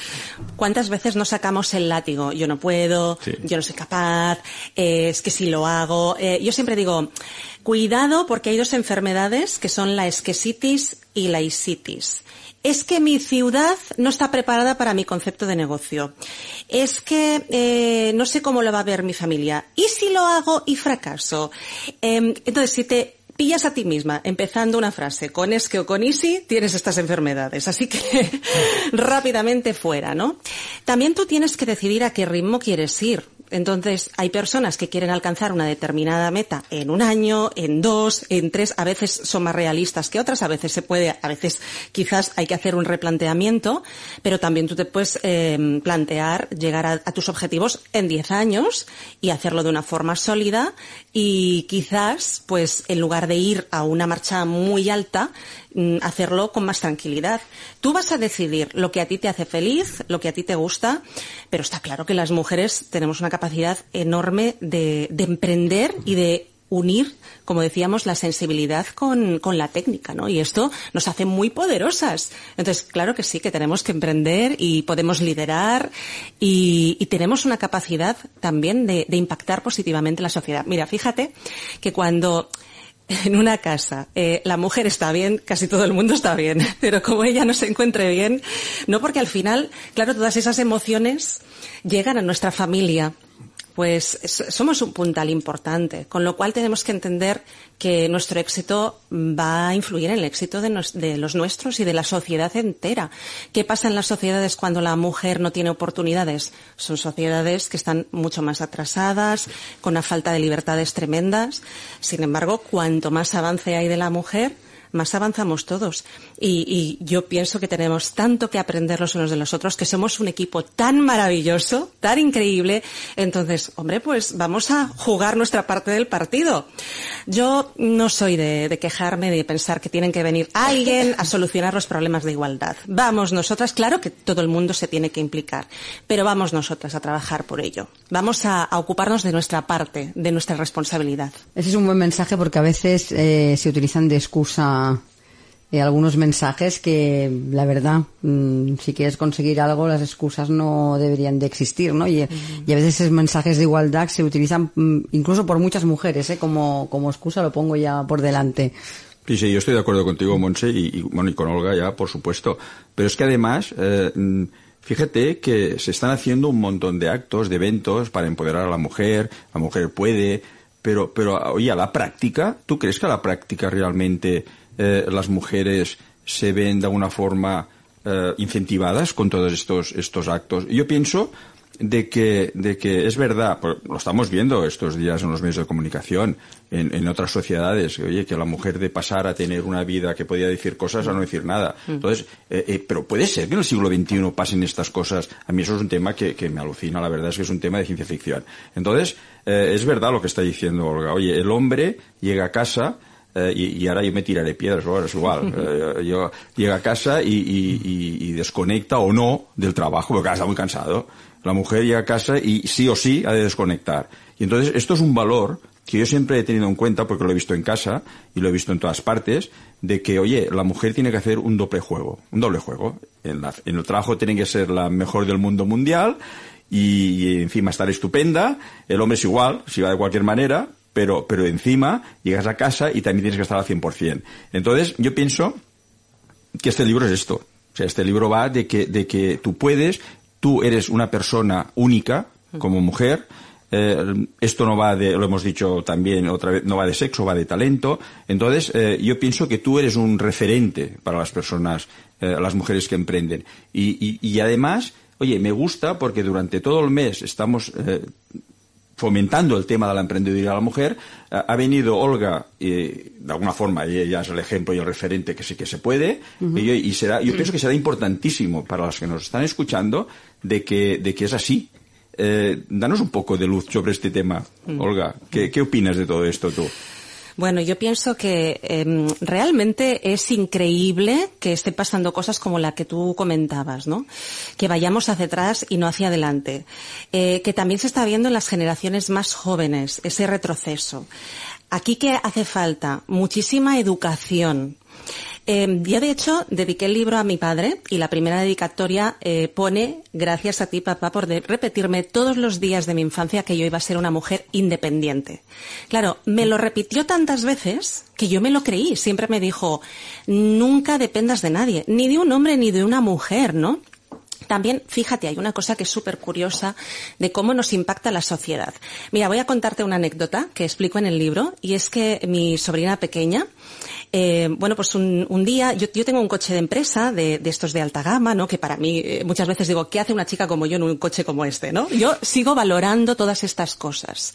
¿Cuántas veces nos sacamos el látigo? Yo no puedo, Sí. yo no soy capaz, es que si lo hago. Yo siempre digo, cuidado porque hay dos enfermedades que son la esquesitis y la isitis. Es que mi ciudad no está preparada para mi concepto de negocio. Es que eh, no sé cómo lo va a ver mi familia. ¿Y si lo hago y fracaso? Em, entonces, si te pillas a ti misma empezando una frase con es que o con easy, tienes estas enfermedades. Así que <laughs> rápidamente fuera, ¿no? También tú tienes que decidir a qué ritmo quieres ir. Entonces, hay personas que quieren alcanzar una determinada meta en un año, en dos, en tres, a veces son más realistas que otras, a veces se puede, a veces quizás hay que hacer un replanteamiento, pero también tú te puedes eh, plantear llegar a, a tus objetivos en 10 años y hacerlo de una forma sólida y quizás, pues, en lugar de ir a una marcha muy alta, hacerlo con más tranquilidad. Tú vas a decidir lo que a ti te hace feliz, lo que a ti te gusta, pero está claro que las mujeres tenemos una capacidad enorme de, de emprender y de unir, como decíamos, la sensibilidad con, la técnica, ¿no? Y esto nos hace muy poderosas. Entonces, claro que sí, que tenemos que emprender y podemos liderar y, tenemos una capacidad también de, de impactar positivamente en la sociedad. Mira, fíjate que cuando <laughs> en una casa eh, la mujer está bien, casi todo el mundo está bien, <laughs> pero como ella no se encuentre bien, no porque al final, claro, todas esas emociones llegan a nuestra familia. Pues es- somos un puntal importante, con lo cual tenemos que entender que nuestro éxito va a influir en el éxito de, nos- de los nuestros y de la sociedad entera. ¿Qué pasa en las sociedades cuando la mujer no tiene oportunidades? Son sociedades que están mucho más atrasadas, con una falta de libertades tremendas. Sin embargo, cuanto más avance hay de la mujer, más avanzamos todos. Y, yo pienso que tenemos tanto que aprender los unos de los otros, que somos un equipo tan maravilloso, tan increíble. Entonces, hombre, pues vamos a jugar nuestra parte del partido. Yo no soy de, quejarme, de pensar que tienen que venir alguien a solucionar los problemas de igualdad. Vamos nosotras, claro que todo el mundo se tiene que implicar, pero vamos nosotras a trabajar por ello. Vamos a, a ocuparnos de nuestra parte, de nuestra responsabilidad. Ese es un buen mensaje porque a veces eh, se utilizan de excusa eh, algunos mensajes que, la verdad, mm, si quieres conseguir algo, las excusas no deberían de existir, ¿no? Y, y a veces esos mensajes de igualdad se utilizan mm, incluso por muchas mujeres, ¿eh? Como, como excusa lo pongo ya por delante. Sí, sí, yo estoy de acuerdo contigo, Monse, y, y, bueno, y con Olga ya, por supuesto. Pero es que además, eh, mm, fíjate que se están haciendo un montón de actos, de eventos para empoderar a la mujer, la mujer puede, pero, pero oye, a la práctica, ¿tú crees que a la práctica realmente eh, las mujeres se ven de alguna forma eh, incentivadas con todos estos, estos actos? Yo pienso de que, de que es verdad, pues, lo estamos viendo estos días en los medios de comunicación, en, en otras sociedades, oye, que la mujer de pasar a tener una vida que podía decir cosas a no decir nada. Entonces, eh, eh, pero puede ser que en el siglo XXI pasen estas cosas. A mí eso es un tema que, que me alucina, la verdad es que es un tema de ciencia ficción. Entonces, eh, es verdad lo que está diciendo Olga. Oye, el hombre llega a casa, eh, y, y, ahora yo me tiraré piedras, ahora es igual. <laughs> Eh, yo llega a casa y, y, y, desconecta o no del trabajo, porque está muy cansado. La mujer llega a casa y sí o sí ha de desconectar. Y entonces esto es un valor que yo siempre he tenido en cuenta, porque lo he visto en casa y lo he visto en todas partes, de que, oye, la mujer tiene que hacer un doble juego, un doble juego. En, la, en el trabajo tiene que ser la mejor del mundo mundial y, y encima estar estupenda. El hombre es igual, si va de cualquier manera, pero, pero encima llegas a casa y también tienes que estar al 100%. Entonces, yo pienso que este libro es esto. O sea, este libro va de que, de que tú puedes, tú eres una persona única como mujer, eh, esto no va de, lo hemos dicho también otra vez, no va de sexo, va de talento. Entonces, eh, yo pienso que tú eres un referente para las personas, eh, las mujeres que emprenden. Y, y, y, además, oye, me gusta porque durante todo el mes estamos fomentando el tema de la emprendeduría de la mujer, ha venido Olga, y de alguna forma ella es el ejemplo y el referente que sí que se puede, y, y, será, yo pienso que será importantísimo para los que nos están escuchando de que, de que es así, eh, danos un poco de luz sobre este tema, mm. Olga. ¿Qué, ¿Qué, opinas de todo esto tú? Bueno, yo pienso que eh, realmente es increíble que esté pasando cosas como la que tú comentabas, ¿no? Que vayamos hacia atrás y no hacia adelante. Eh, que también se está viendo en las generaciones más jóvenes ese retroceso. Aquí que hace falta muchísima educación, eh, yo, de hecho, dediqué el libro a mi padre y la primera dedicatoria eh, pone, gracias a ti, papá, por repetirme todos los días de mi infancia que yo iba a ser una mujer independiente. Claro, me lo repitió tantas veces que yo me lo creí. Siempre me dijo, nunca dependas de nadie, ni de un hombre ni de una mujer, ¿no? También, fíjate, hay una cosa que es súper curiosa de cómo nos impacta la sociedad. Mira, voy a contarte una anécdota que explico en el libro y es que mi sobrina pequeña, eh, bueno, pues un, día, yo, tengo un coche de empresa de, de, estos de alta gama, ¿no? Que para mí, eh, muchas veces digo, ¿qué hace una chica como yo en un coche como este, no? Yo sigo valorando todas estas cosas.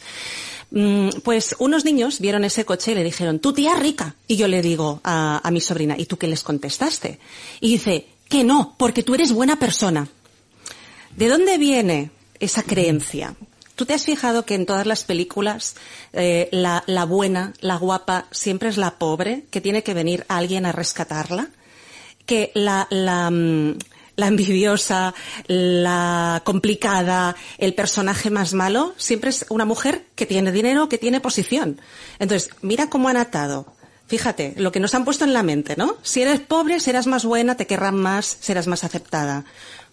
Mm, pues unos niños vieron ese coche y le dijeron, tu tía rica. Y yo le digo a, a mi sobrina, ¿y tú qué les contestaste? Y dice, que no, porque tú eres buena persona. ¿De dónde viene esa creencia? ¿Tú te has fijado que en todas las películas eh, la, buena, la guapa, siempre es la pobre, que tiene que venir alguien a rescatarla? Que la, la, mm, la envidiosa, la complicada, el personaje más malo, siempre es una mujer que tiene dinero, que tiene posición. Entonces, mira cómo han atado Fíjate, lo que nos han puesto en la mente, ¿no? Si eres pobre, serás más buena, te querrán más, serás más aceptada.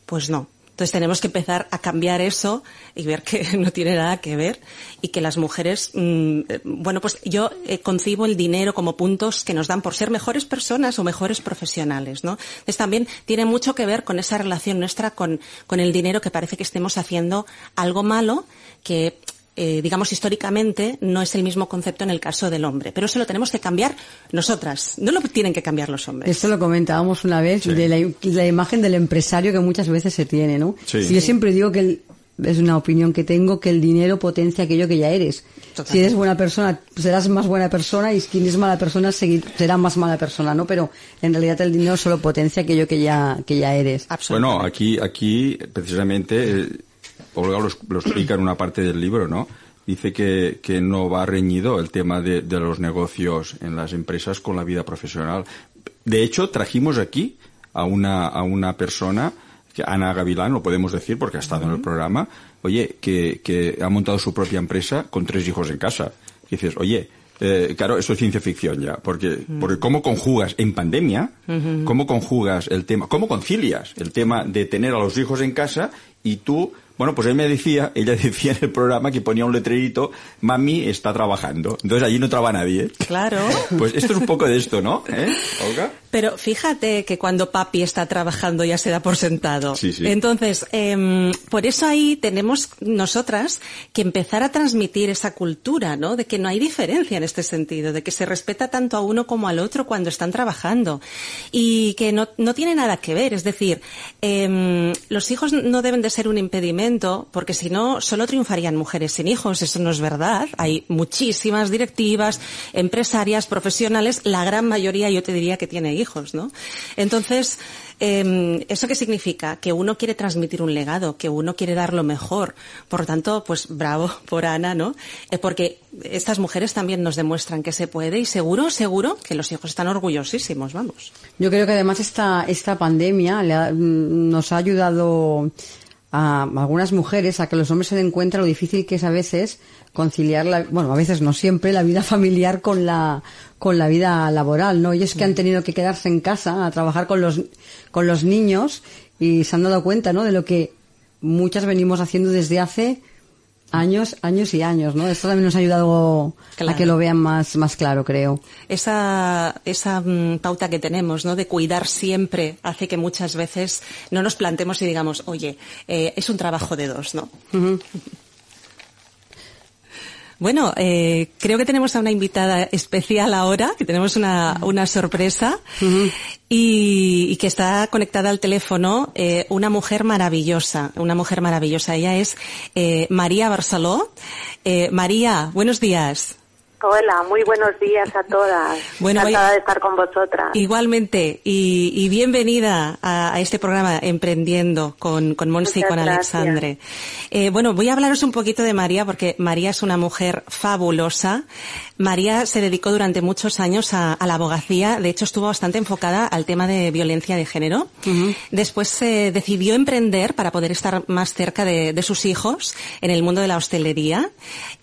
Pues no. Entonces tenemos que empezar a cambiar eso y ver que <laughs> no tiene nada que ver y que las mujeres, mmm, bueno, pues yo eh, concibo el dinero como puntos que nos dan por ser mejores personas o mejores profesionales, ¿no? Entonces también tiene mucho que ver con esa relación nuestra con, con el dinero que parece que estemos haciendo algo malo que eh, digamos, históricamente no es el mismo concepto en el caso del hombre. Pero eso lo tenemos que cambiar nosotras. No lo tienen que cambiar los hombres. Esto lo comentábamos una vez, sí. de la, la, imagen del empresario que muchas veces se tiene, ¿no? Sí. Y yo siempre digo que el, es una opinión que tengo que el dinero potencia aquello que ya eres. Totalmente. Si eres buena persona, serás más buena persona y quien es mala persona será más mala persona, ¿no? Pero en realidad el dinero solo potencia aquello que ya, que ya eres. Bueno, aquí, aquí precisamente eh, Olga lo, lo, explica en una parte del libro, ¿no? Dice que, que no va reñido el tema de, de, los negocios en las empresas con la vida profesional. De hecho, trajimos aquí a una, a una persona, que Ana Gavilán, lo podemos decir porque ha estado uh -huh. en el programa, oye, que, que ha montado su propia empresa con tres hijos en casa. Y dices, oye, eh, claro, eso es ciencia ficción ya, porque, mm. porque cómo conjugas en pandemia, uh -huh. cómo conjugas el tema, cómo concilias el tema de tener a los hijos en casa y tú bueno, pues él me decía, ella <laughs> decía en el programa que ponía un letrerito, mami está trabajando. Entonces allí no traba nadie. Claro. <laughs> Pues esto es un poco de esto, ¿no? ¿Eh, Olga? Pero fíjate que cuando papi está trabajando ya se da por sentado. Sí, sí. Entonces, eh, por eso ahí tenemos nosotras que empezar a transmitir esa cultura, ¿no? De que no hay diferencia en este sentido, de que se respeta tanto a uno como al otro cuando están trabajando. Y que no, no tiene nada que ver. Es decir, eh, los hijos no deben de ser un impedimento, porque si no, solo triunfarían mujeres sin hijos. Eso no es verdad. Hay muchísimas directivas, empresarias, profesionales, la gran mayoría yo te diría que tiene hijos, ¿no? Entonces, eh, ¿eso qué significa? Que uno quiere transmitir un legado, que uno quiere dar lo mejor. Por lo tanto, pues bravo por Ana, ¿no? Eh, porque estas mujeres también nos demuestran que se puede y seguro, seguro que los hijos están orgullosísimos, vamos. Yo creo que además esta, esta pandemia ha, nos ha ayudado a algunas mujeres a que los hombres se den cuenta lo difícil que es a veces conciliar la, bueno, a veces no siempre, la vida <laughs> familiar con la, con la vida laboral, ¿no? Ellos que han tenido que quedarse en casa a trabajar con los, con los niños y se han dado cuenta, ¿no? De lo que muchas venimos haciendo desde hace años, años y años, ¿no? Esto también nos ha ayudado claro. a que lo vean más, más claro, creo. Esa, esa um, pauta que tenemos, ¿no? De cuidar siempre hace que muchas veces no nos plantemos y digamos, oye, eh, es un trabajo de dos, ¿no? Uh -huh. Bueno, eh, creo que tenemos a una invitada especial ahora, que tenemos una, una sorpresa y, y, que está conectada al teléfono eh, una mujer maravillosa, una mujer maravillosa. Ella es eh, María Barceló. Eh, María, buenos días. Hola, muy buenos días a todas. Bueno, Encantada de estar con vosotras. Igualmente, y, y bienvenida a, a, este programa Emprendiendo con, con Monsi y con Alexandre. Eh, bueno, voy a hablaros un poquito de María porque María es una mujer fabulosa. María se dedicó durante muchos años a, a la abogacía, de hecho estuvo bastante enfocada al tema de violencia de género. Uh -huh. Después se decidió emprender para poder estar más cerca de, de sus hijos en el mundo de la hostelería.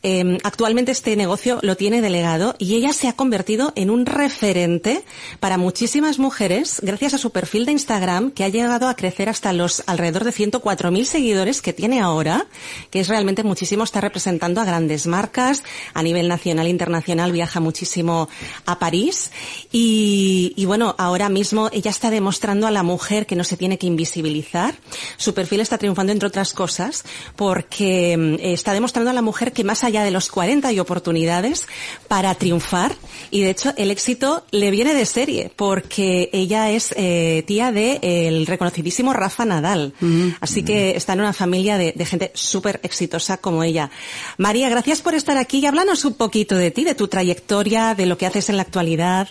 Eh, actualmente este negocio lo tiene tiene delegado y ella se ha convertido en un referente para muchísimas mujeres gracias a su perfil de Instagram que ha llegado a crecer hasta los alrededor de 104.000 seguidores que tiene ahora, que es realmente muchísimo, está representando a grandes marcas a nivel nacional e internacional, viaja muchísimo a París y, y bueno, ahora mismo ella está demostrando a la mujer que no se tiene que invisibilizar. Su perfil está triunfando entre otras cosas porque eh, está demostrando a la mujer que más allá de los 40 hay oportunidades para triunfar y de hecho el éxito le viene de serie porque ella es eh, tía de el reconocidísimo Rafa Nadal. Uh -huh. Así que está en una familia de, de gente súper exitosa como ella. María, gracias por estar aquí y háblanos un poquito de ti, de tu trayectoria, de lo que haces en la actualidad.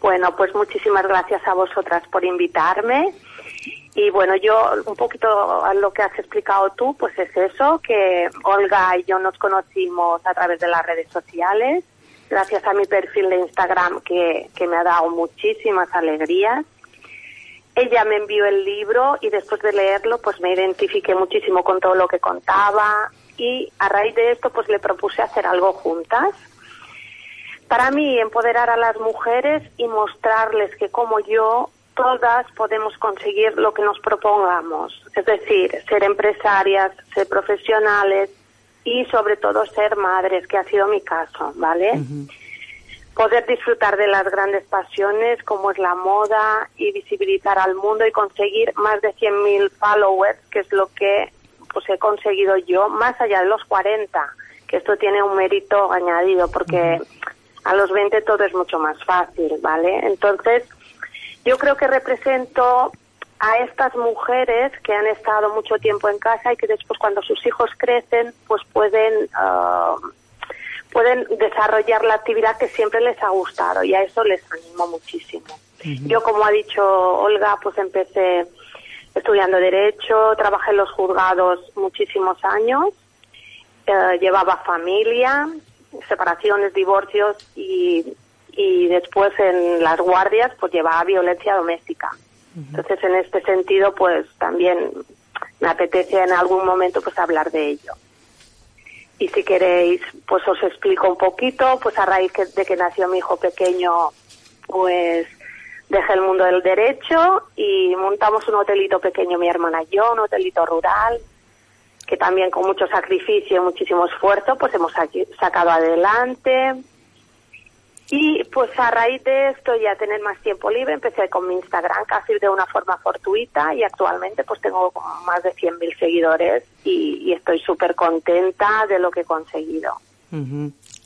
Bueno, pues muchísimas gracias a vosotras por invitarme. Y bueno, yo un poquito a lo que has explicado tú, pues es eso, que Olga y yo nos conocimos a través de las redes sociales, gracias a mi perfil de Instagram que, que me ha dado muchísimas alegrías. Ella me envió el libro y después de leerlo pues me identifiqué muchísimo con todo lo que contaba y a raíz de esto pues le propuse hacer algo juntas. Para mí empoderar a las mujeres y mostrarles que como yo todas podemos conseguir lo que nos propongamos, es decir, ser empresarias, ser profesionales y sobre todo ser madres, que ha sido mi caso, ¿vale? Uh -huh. Poder disfrutar de las grandes pasiones como es la moda y visibilizar al mundo y conseguir más de 100.000 followers, que es lo que pues he conseguido yo, más allá de los 40, que esto tiene un mérito añadido porque a los 20 todo es mucho más fácil, ¿vale? Entonces, yo creo que represento a estas mujeres que han estado mucho tiempo en casa y que después cuando sus hijos crecen pues pueden uh, pueden desarrollar la actividad que siempre les ha gustado y a eso les animo muchísimo. Uh -huh. Yo como ha dicho Olga pues empecé estudiando derecho, trabajé en los juzgados muchísimos años, uh, llevaba familia, separaciones, divorcios y y después en las guardias pues llevaba violencia doméstica. Uh -huh. Entonces en este sentido pues también me apetece en algún momento pues hablar de ello. Y si queréis pues os explico un poquito, pues a raíz de que nació mi hijo pequeño pues dejé el mundo del derecho y montamos un hotelito pequeño mi hermana y yo, un hotelito rural que también con mucho sacrificio y muchísimo esfuerzo pues hemos sacado adelante y pues a raíz de esto y a tener más tiempo libre empecé con mi Instagram casi de una forma fortuita y actualmente pues tengo más de 100.000 seguidores y, estoy súper contenta de lo que he conseguido.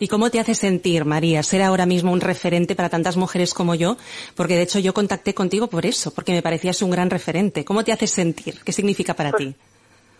¿Y cómo te hace sentir, María, ser ahora mismo un referente para tantas mujeres como yo? Porque de hecho yo contacté contigo por eso, porque me parecías un gran referente. ¿Cómo te hace sentir? ¿Qué significa para pues, ti?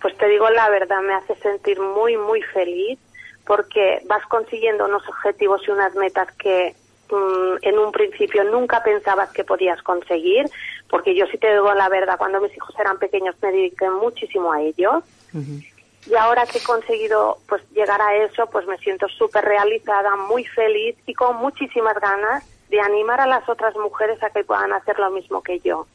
Pues te digo la verdad, me hace sentir muy, muy feliz porque vas consiguiendo unos objetivos y unas metas que mmm, en un principio nunca pensabas que podías conseguir, porque yo sí te digo la verdad, cuando mis hijos eran pequeños me dediqué muchísimo a ellos. Uh -huh. Y ahora que he conseguido pues llegar a eso, pues me siento súper realizada, muy feliz y con muchísimas ganas de animar a las otras mujeres a que puedan hacer lo mismo que yo.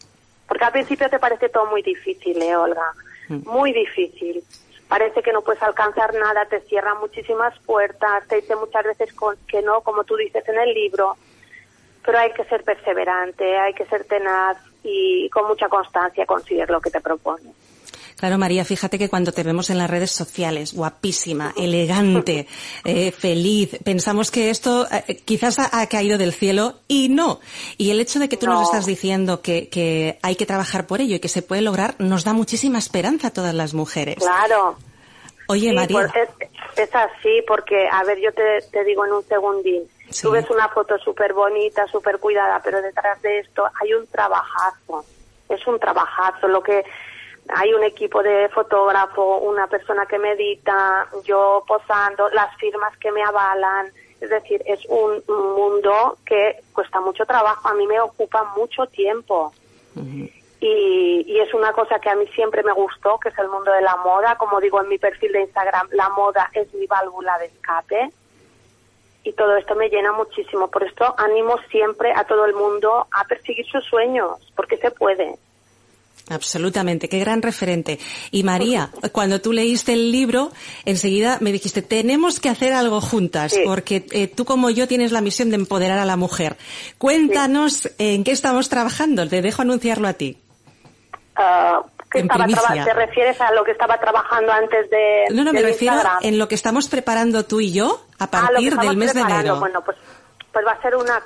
Porque al principio te parece todo muy difícil, ¿eh, Olga? Muy difícil parece que no puedes alcanzar nada, te cierran muchísimas puertas, te dice muchas veces que no, como tú dices en el libro, pero hay que ser perseverante, hay que ser tenaz y con mucha constancia conseguir lo que te propones. Claro, María, fíjate que cuando te vemos en las redes sociales, guapísima, elegante, <laughs> eh, feliz, pensamos que esto eh, quizás ha, ha, caído del cielo y no. Y el hecho de que tú no. nos estás diciendo que, que hay que trabajar por ello y que se puede lograr nos da muchísima esperanza a todas las mujeres. Claro. Oye, Sí, María. es, es así, porque, a ver, yo te, te digo en un segundín. Sí. Tú ves una foto súper bonita, súper cuidada, pero detrás de esto hay un trabajazo. Es un trabajazo. Lo que hay un equipo de fotógrafo, una persona que me edita, yo posando, las firmas que me avalan. Es decir, es un mundo que cuesta mucho trabajo. A mí me ocupa mucho tiempo. Y, y es una cosa que a mí siempre me gustó, que es el mundo de la moda. Como digo en mi perfil de Instagram, la moda es mi válvula de escape. Y todo esto me llena muchísimo. Por esto animo siempre a todo el mundo a perseguir sus sueños, porque se puede. Absolutamente, qué gran referente. Y María, cuando tú leíste el libro, enseguida me dijiste, tenemos que hacer algo juntas, Sí. porque eh, tú como yo tienes la misión de empoderar a la mujer. Cuéntanos en qué estamos trabajando, te dejo anunciarlo a ti. Ah, ¿qué estaba ¿Te refieres a lo que estaba trabajando antes de No, no, me refiero Instagram? en lo que estamos preparando tú y yo a Ah, partir del mes de enero. Bueno, pues, pues va a ser una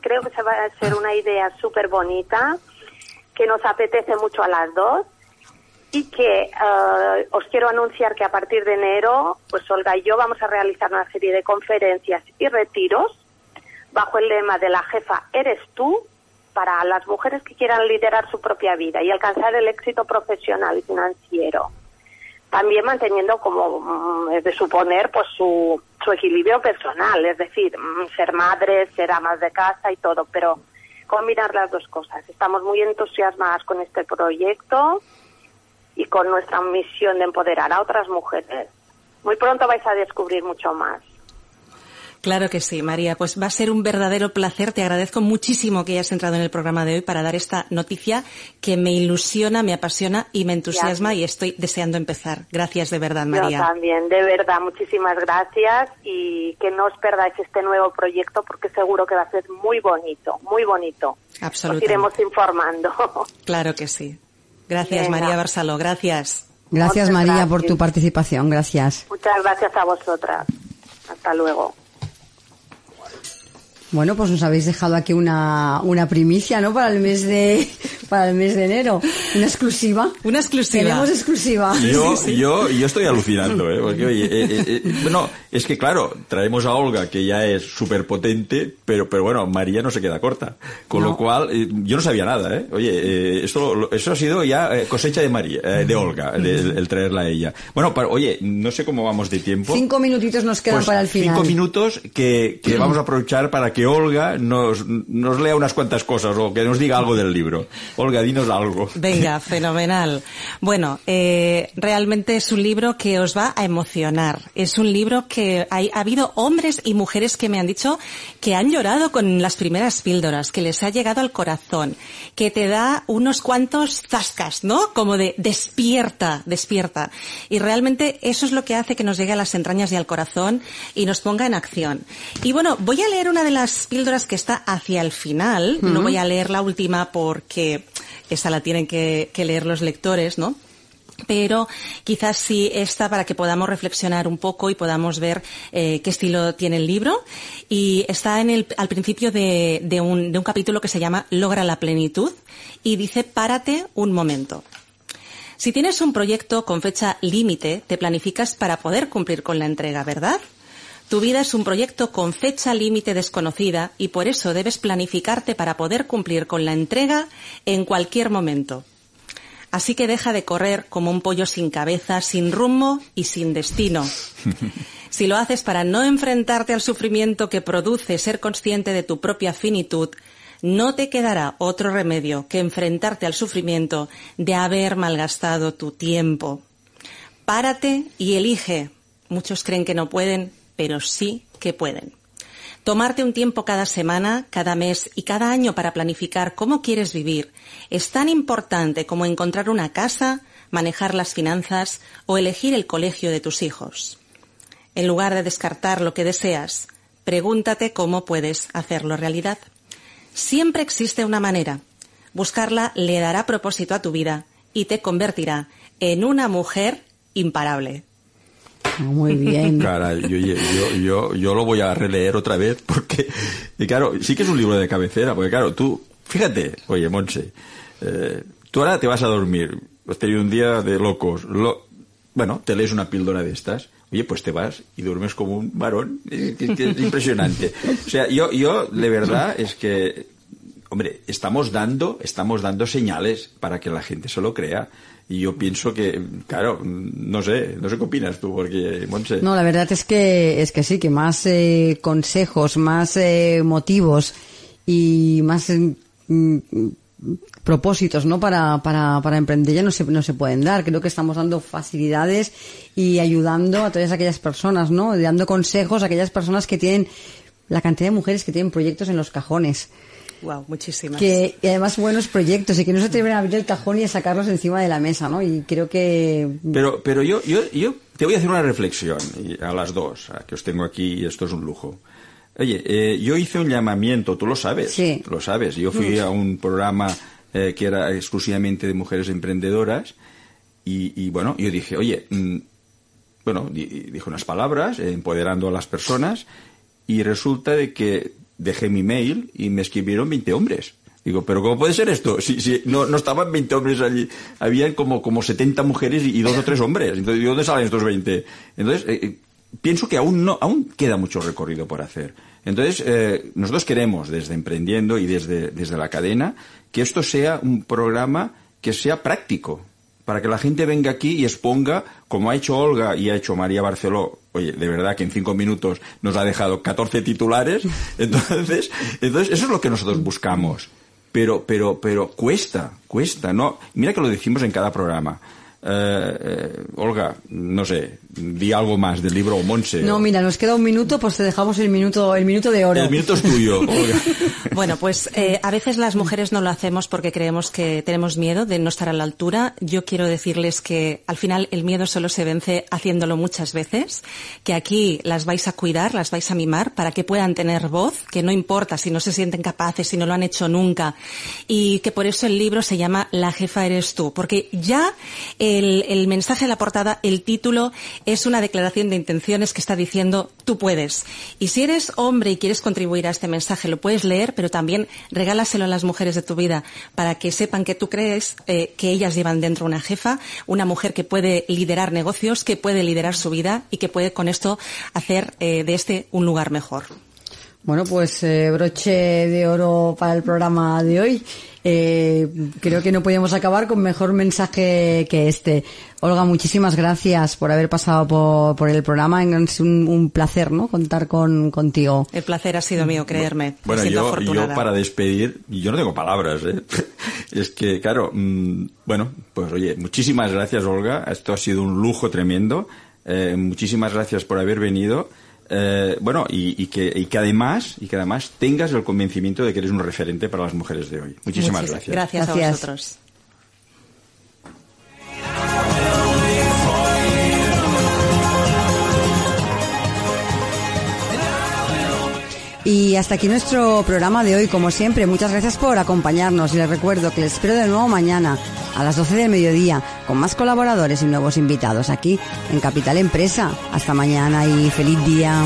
creo que se va a ser una idea súper bonita, que nos apetece mucho a las dos y que eh, os quiero anunciar que a partir de enero, pues Olga y yo vamos a realizar una serie de conferencias y retiros bajo el lema de la jefa eres tú para las mujeres que quieran liderar su propia vida y alcanzar el éxito profesional y financiero. También manteniendo como mm, es de suponer pues su, su equilibrio personal, es decir, mm, ser madre, ser amas de casa y todo, pero combinar las dos cosas. Estamos muy entusiasmadas con este proyecto y con nuestra misión de empoderar a otras mujeres. Muy pronto vais a descubrir mucho más. Claro que sí, María. Pues va a ser un verdadero placer. Te agradezco muchísimo que hayas entrado en el programa de hoy para dar esta noticia que me ilusiona, me apasiona y me entusiasma y estoy deseando empezar. Gracias de verdad, Yo María. también, de verdad, muchísimas gracias y que no os perdáis este nuevo proyecto porque seguro que va a ser muy bonito, muy bonito. Os Absolutamente. iremos informando. <laughs> Claro que sí. Gracias, Venga. María Barsaló. Gracias. Gracias Muchas María por tu participación, gracias. Muchas gracias a vosotras. Hasta luego. Bueno, pues nos habéis dejado aquí una, una primicia, ¿no? Para el mes de para el mes de enero, una exclusiva. Una exclusiva. Tenemos exclusiva. Yo, yo, yo estoy alucinando, ¿eh? Porque, oye, eh, eh, eh, bueno, es que claro, traemos a Olga, que ya es súper potente, pero, pero bueno, María no se queda corta. Con No. lo cual, eh, yo no sabía nada, ¿eh? Oye, eh, esto, lo- eso ha sido ya eh, cosecha de María, eh, de Olga, de- el, el traerla a ella. Bueno, para- oye, no sé cómo vamos de tiempo. Cinco minutitos nos quedan Pues para el final. Cinco minutos que, que vamos a aprovechar para que Olga nos, nos lea unas cuantas cosas o que nos diga algo del libro. Olga, dinos algo. Venga, fenomenal. Bueno, eh, realmente es un libro que os va a emocionar. Es un libro que hay, ha habido hombres y mujeres que me han dicho que han llorado con las primeras píldoras, que les ha llegado al corazón, que te da unos cuantos zascas, ¿no? Como de despierta, despierta. Y realmente eso es lo que hace que nos llegue a las entrañas y al corazón y nos ponga en acción. Y bueno, voy a leer una de las píldoras que está hacia el final. No voy a leer la última porque esa la tienen que, que leer los lectores, ¿no? Pero quizás sí esta para que podamos reflexionar un poco y podamos ver eh, qué estilo tiene el libro. Y está en el, al principio de un capítulo que se llama Logra la plenitud y dice párate un momento. Si tienes un proyecto con fecha límite, te planificas para poder cumplir con la entrega, ¿verdad? Tu vida es un proyecto con fecha límite desconocida y por eso debes planificarte para poder cumplir con la entrega en cualquier momento. Así que deja de correr como un pollo sin cabeza, sin rumbo y sin destino. <laughs> Si lo haces para no enfrentarte al sufrimiento que produce ser consciente de tu propia finitud, no te quedará otro remedio que enfrentarte al sufrimiento de haber malgastado tu tiempo. Párate y elige. Muchos creen que no pueden, pero sí que pueden. Tomarte un tiempo cada semana, cada mes y cada año para planificar cómo quieres vivir es tan importante como encontrar una casa, manejar las finanzas o elegir el colegio de tus hijos. En lugar de descartar lo que deseas, pregúntate cómo puedes hacerlo realidad. Siempre existe una manera. Buscarla le dará propósito a tu vida y te convertirá en una mujer imparable. Muy bien. Caray, yo, yo, yo, yo lo voy a releer otra vez porque, y claro, sí que es un libro de cabecera, porque claro, tú, fíjate, oye, Monse, eh, tú ahora te vas a dormir, has tenido un día de locos, lo- bueno, te lees una píldora de estas, oye, pues te vas y duermes como un varón, eh, que, que es impresionante. O sea, yo, yo, de verdad, es que, hombre, estamos dando, estamos dando señales para que la gente se lo crea. Y yo pienso que, claro, no sé, no sé qué opinas tú, porque. No, la verdad es que, es que sí, que más eh, consejos, más eh, motivos y más eh, mm, propósitos, ¿no? Para, para, para emprender ya no se, no se pueden dar. Creo que estamos dando facilidades y ayudando a todas aquellas personas, ¿no? Dando consejos a aquellas personas que tienen, la cantidad de mujeres que tienen proyectos en los cajones. Wow, muchísimas. Que, y además buenos proyectos y que no se atreven a abrir el cajón y a sacarlos encima de la mesa, ¿no? Y creo que... Pero, pero yo, yo, yo te voy a hacer una reflexión a las dos, a que os tengo aquí y esto es un lujo. Oye, eh, yo hice un llamamiento, tú lo sabes, Sí. lo sabes. Yo fui a un programa eh, que era exclusivamente de mujeres emprendedoras y, y, bueno, yo dije, oye, mm, bueno, di- dije unas palabras eh, empoderando a las personas y resulta de que dejé mi mail y me escribieron 20 hombres. Digo, pero ¿cómo puede ser esto? Si, si no, no estaban 20 hombres allí, habían como, como 70 mujeres y, dos o tres hombres. Entonces, ¿de dónde salen estos 20? Entonces, eh, eh, pienso que aún no, aún queda mucho recorrido por hacer. Entonces, eh, nosotros queremos, desde Emprendiendo y desde, desde la cadena, que esto sea un programa que sea práctico, para que la gente venga aquí y exponga, como ha hecho Olga y ha hecho María Barceló, oye, de verdad que en cinco minutos nos ha dejado 14 titulares, <laughs> entonces, entonces eso es lo que nosotros buscamos. Pero, pero, pero cuesta, cuesta, ¿no? Mira que lo decimos en cada programa. Eh, eh, Olga, no sé, di algo más del libro Monse. No, mira, nos queda un minuto, pues te dejamos el minuto, el minuto de oro. El minuto es tuyo. <laughs> <laughs> Bueno, pues eh, a veces las mujeres no lo hacemos porque creemos que tenemos miedo de no estar a la altura. Yo quiero decirles que al final el miedo solo se vence haciéndolo muchas veces, que aquí las vais a cuidar, las vais a mimar para que puedan tener voz, que no importa si no se sienten capaces, si no lo han hecho nunca, y que por eso el libro se llama La jefa eres tú, porque ya el, el mensaje de la portada, el título, es una declaración de intenciones que está diciendo tú puedes. Y si eres hombre y quieres contribuir a este mensaje, lo puedes leer, pero también regálaselo a las mujeres de tu vida para que sepan que tú crees eh, que ellas llevan dentro una jefa, una mujer que puede liderar negocios, que puede liderar su vida y que puede con esto hacer eh, de este un lugar mejor. Bueno, pues eh, broche de oro para el programa de hoy. Eh, creo que no podíamos acabar con mejor mensaje que este. Olga, muchísimas gracias por haber pasado por, por el programa. Es un, un placer, ¿no? Contar con, contigo. El placer ha sido mío, creerme. Bueno, yo, afortunada. yo para despedir, y yo no tengo palabras, ¿eh? <laughs> es que, claro, mm, bueno, pues oye, muchísimas gracias, Olga. Esto ha sido un lujo tremendo. Eh, muchísimas gracias por haber venido. Eh, bueno, y, y que, y que además, y que además tengas el convencimiento de que eres un referente para las mujeres de hoy. Muchísimas Muchis- gracias. Gracias a vosotros. Y hasta aquí nuestro programa de hoy, como siempre. Muchas gracias por acompañarnos y les recuerdo que les espero de nuevo mañana a las 12 del mediodía con más colaboradores y nuevos invitados aquí en Capital Empresa. Hasta mañana y feliz día.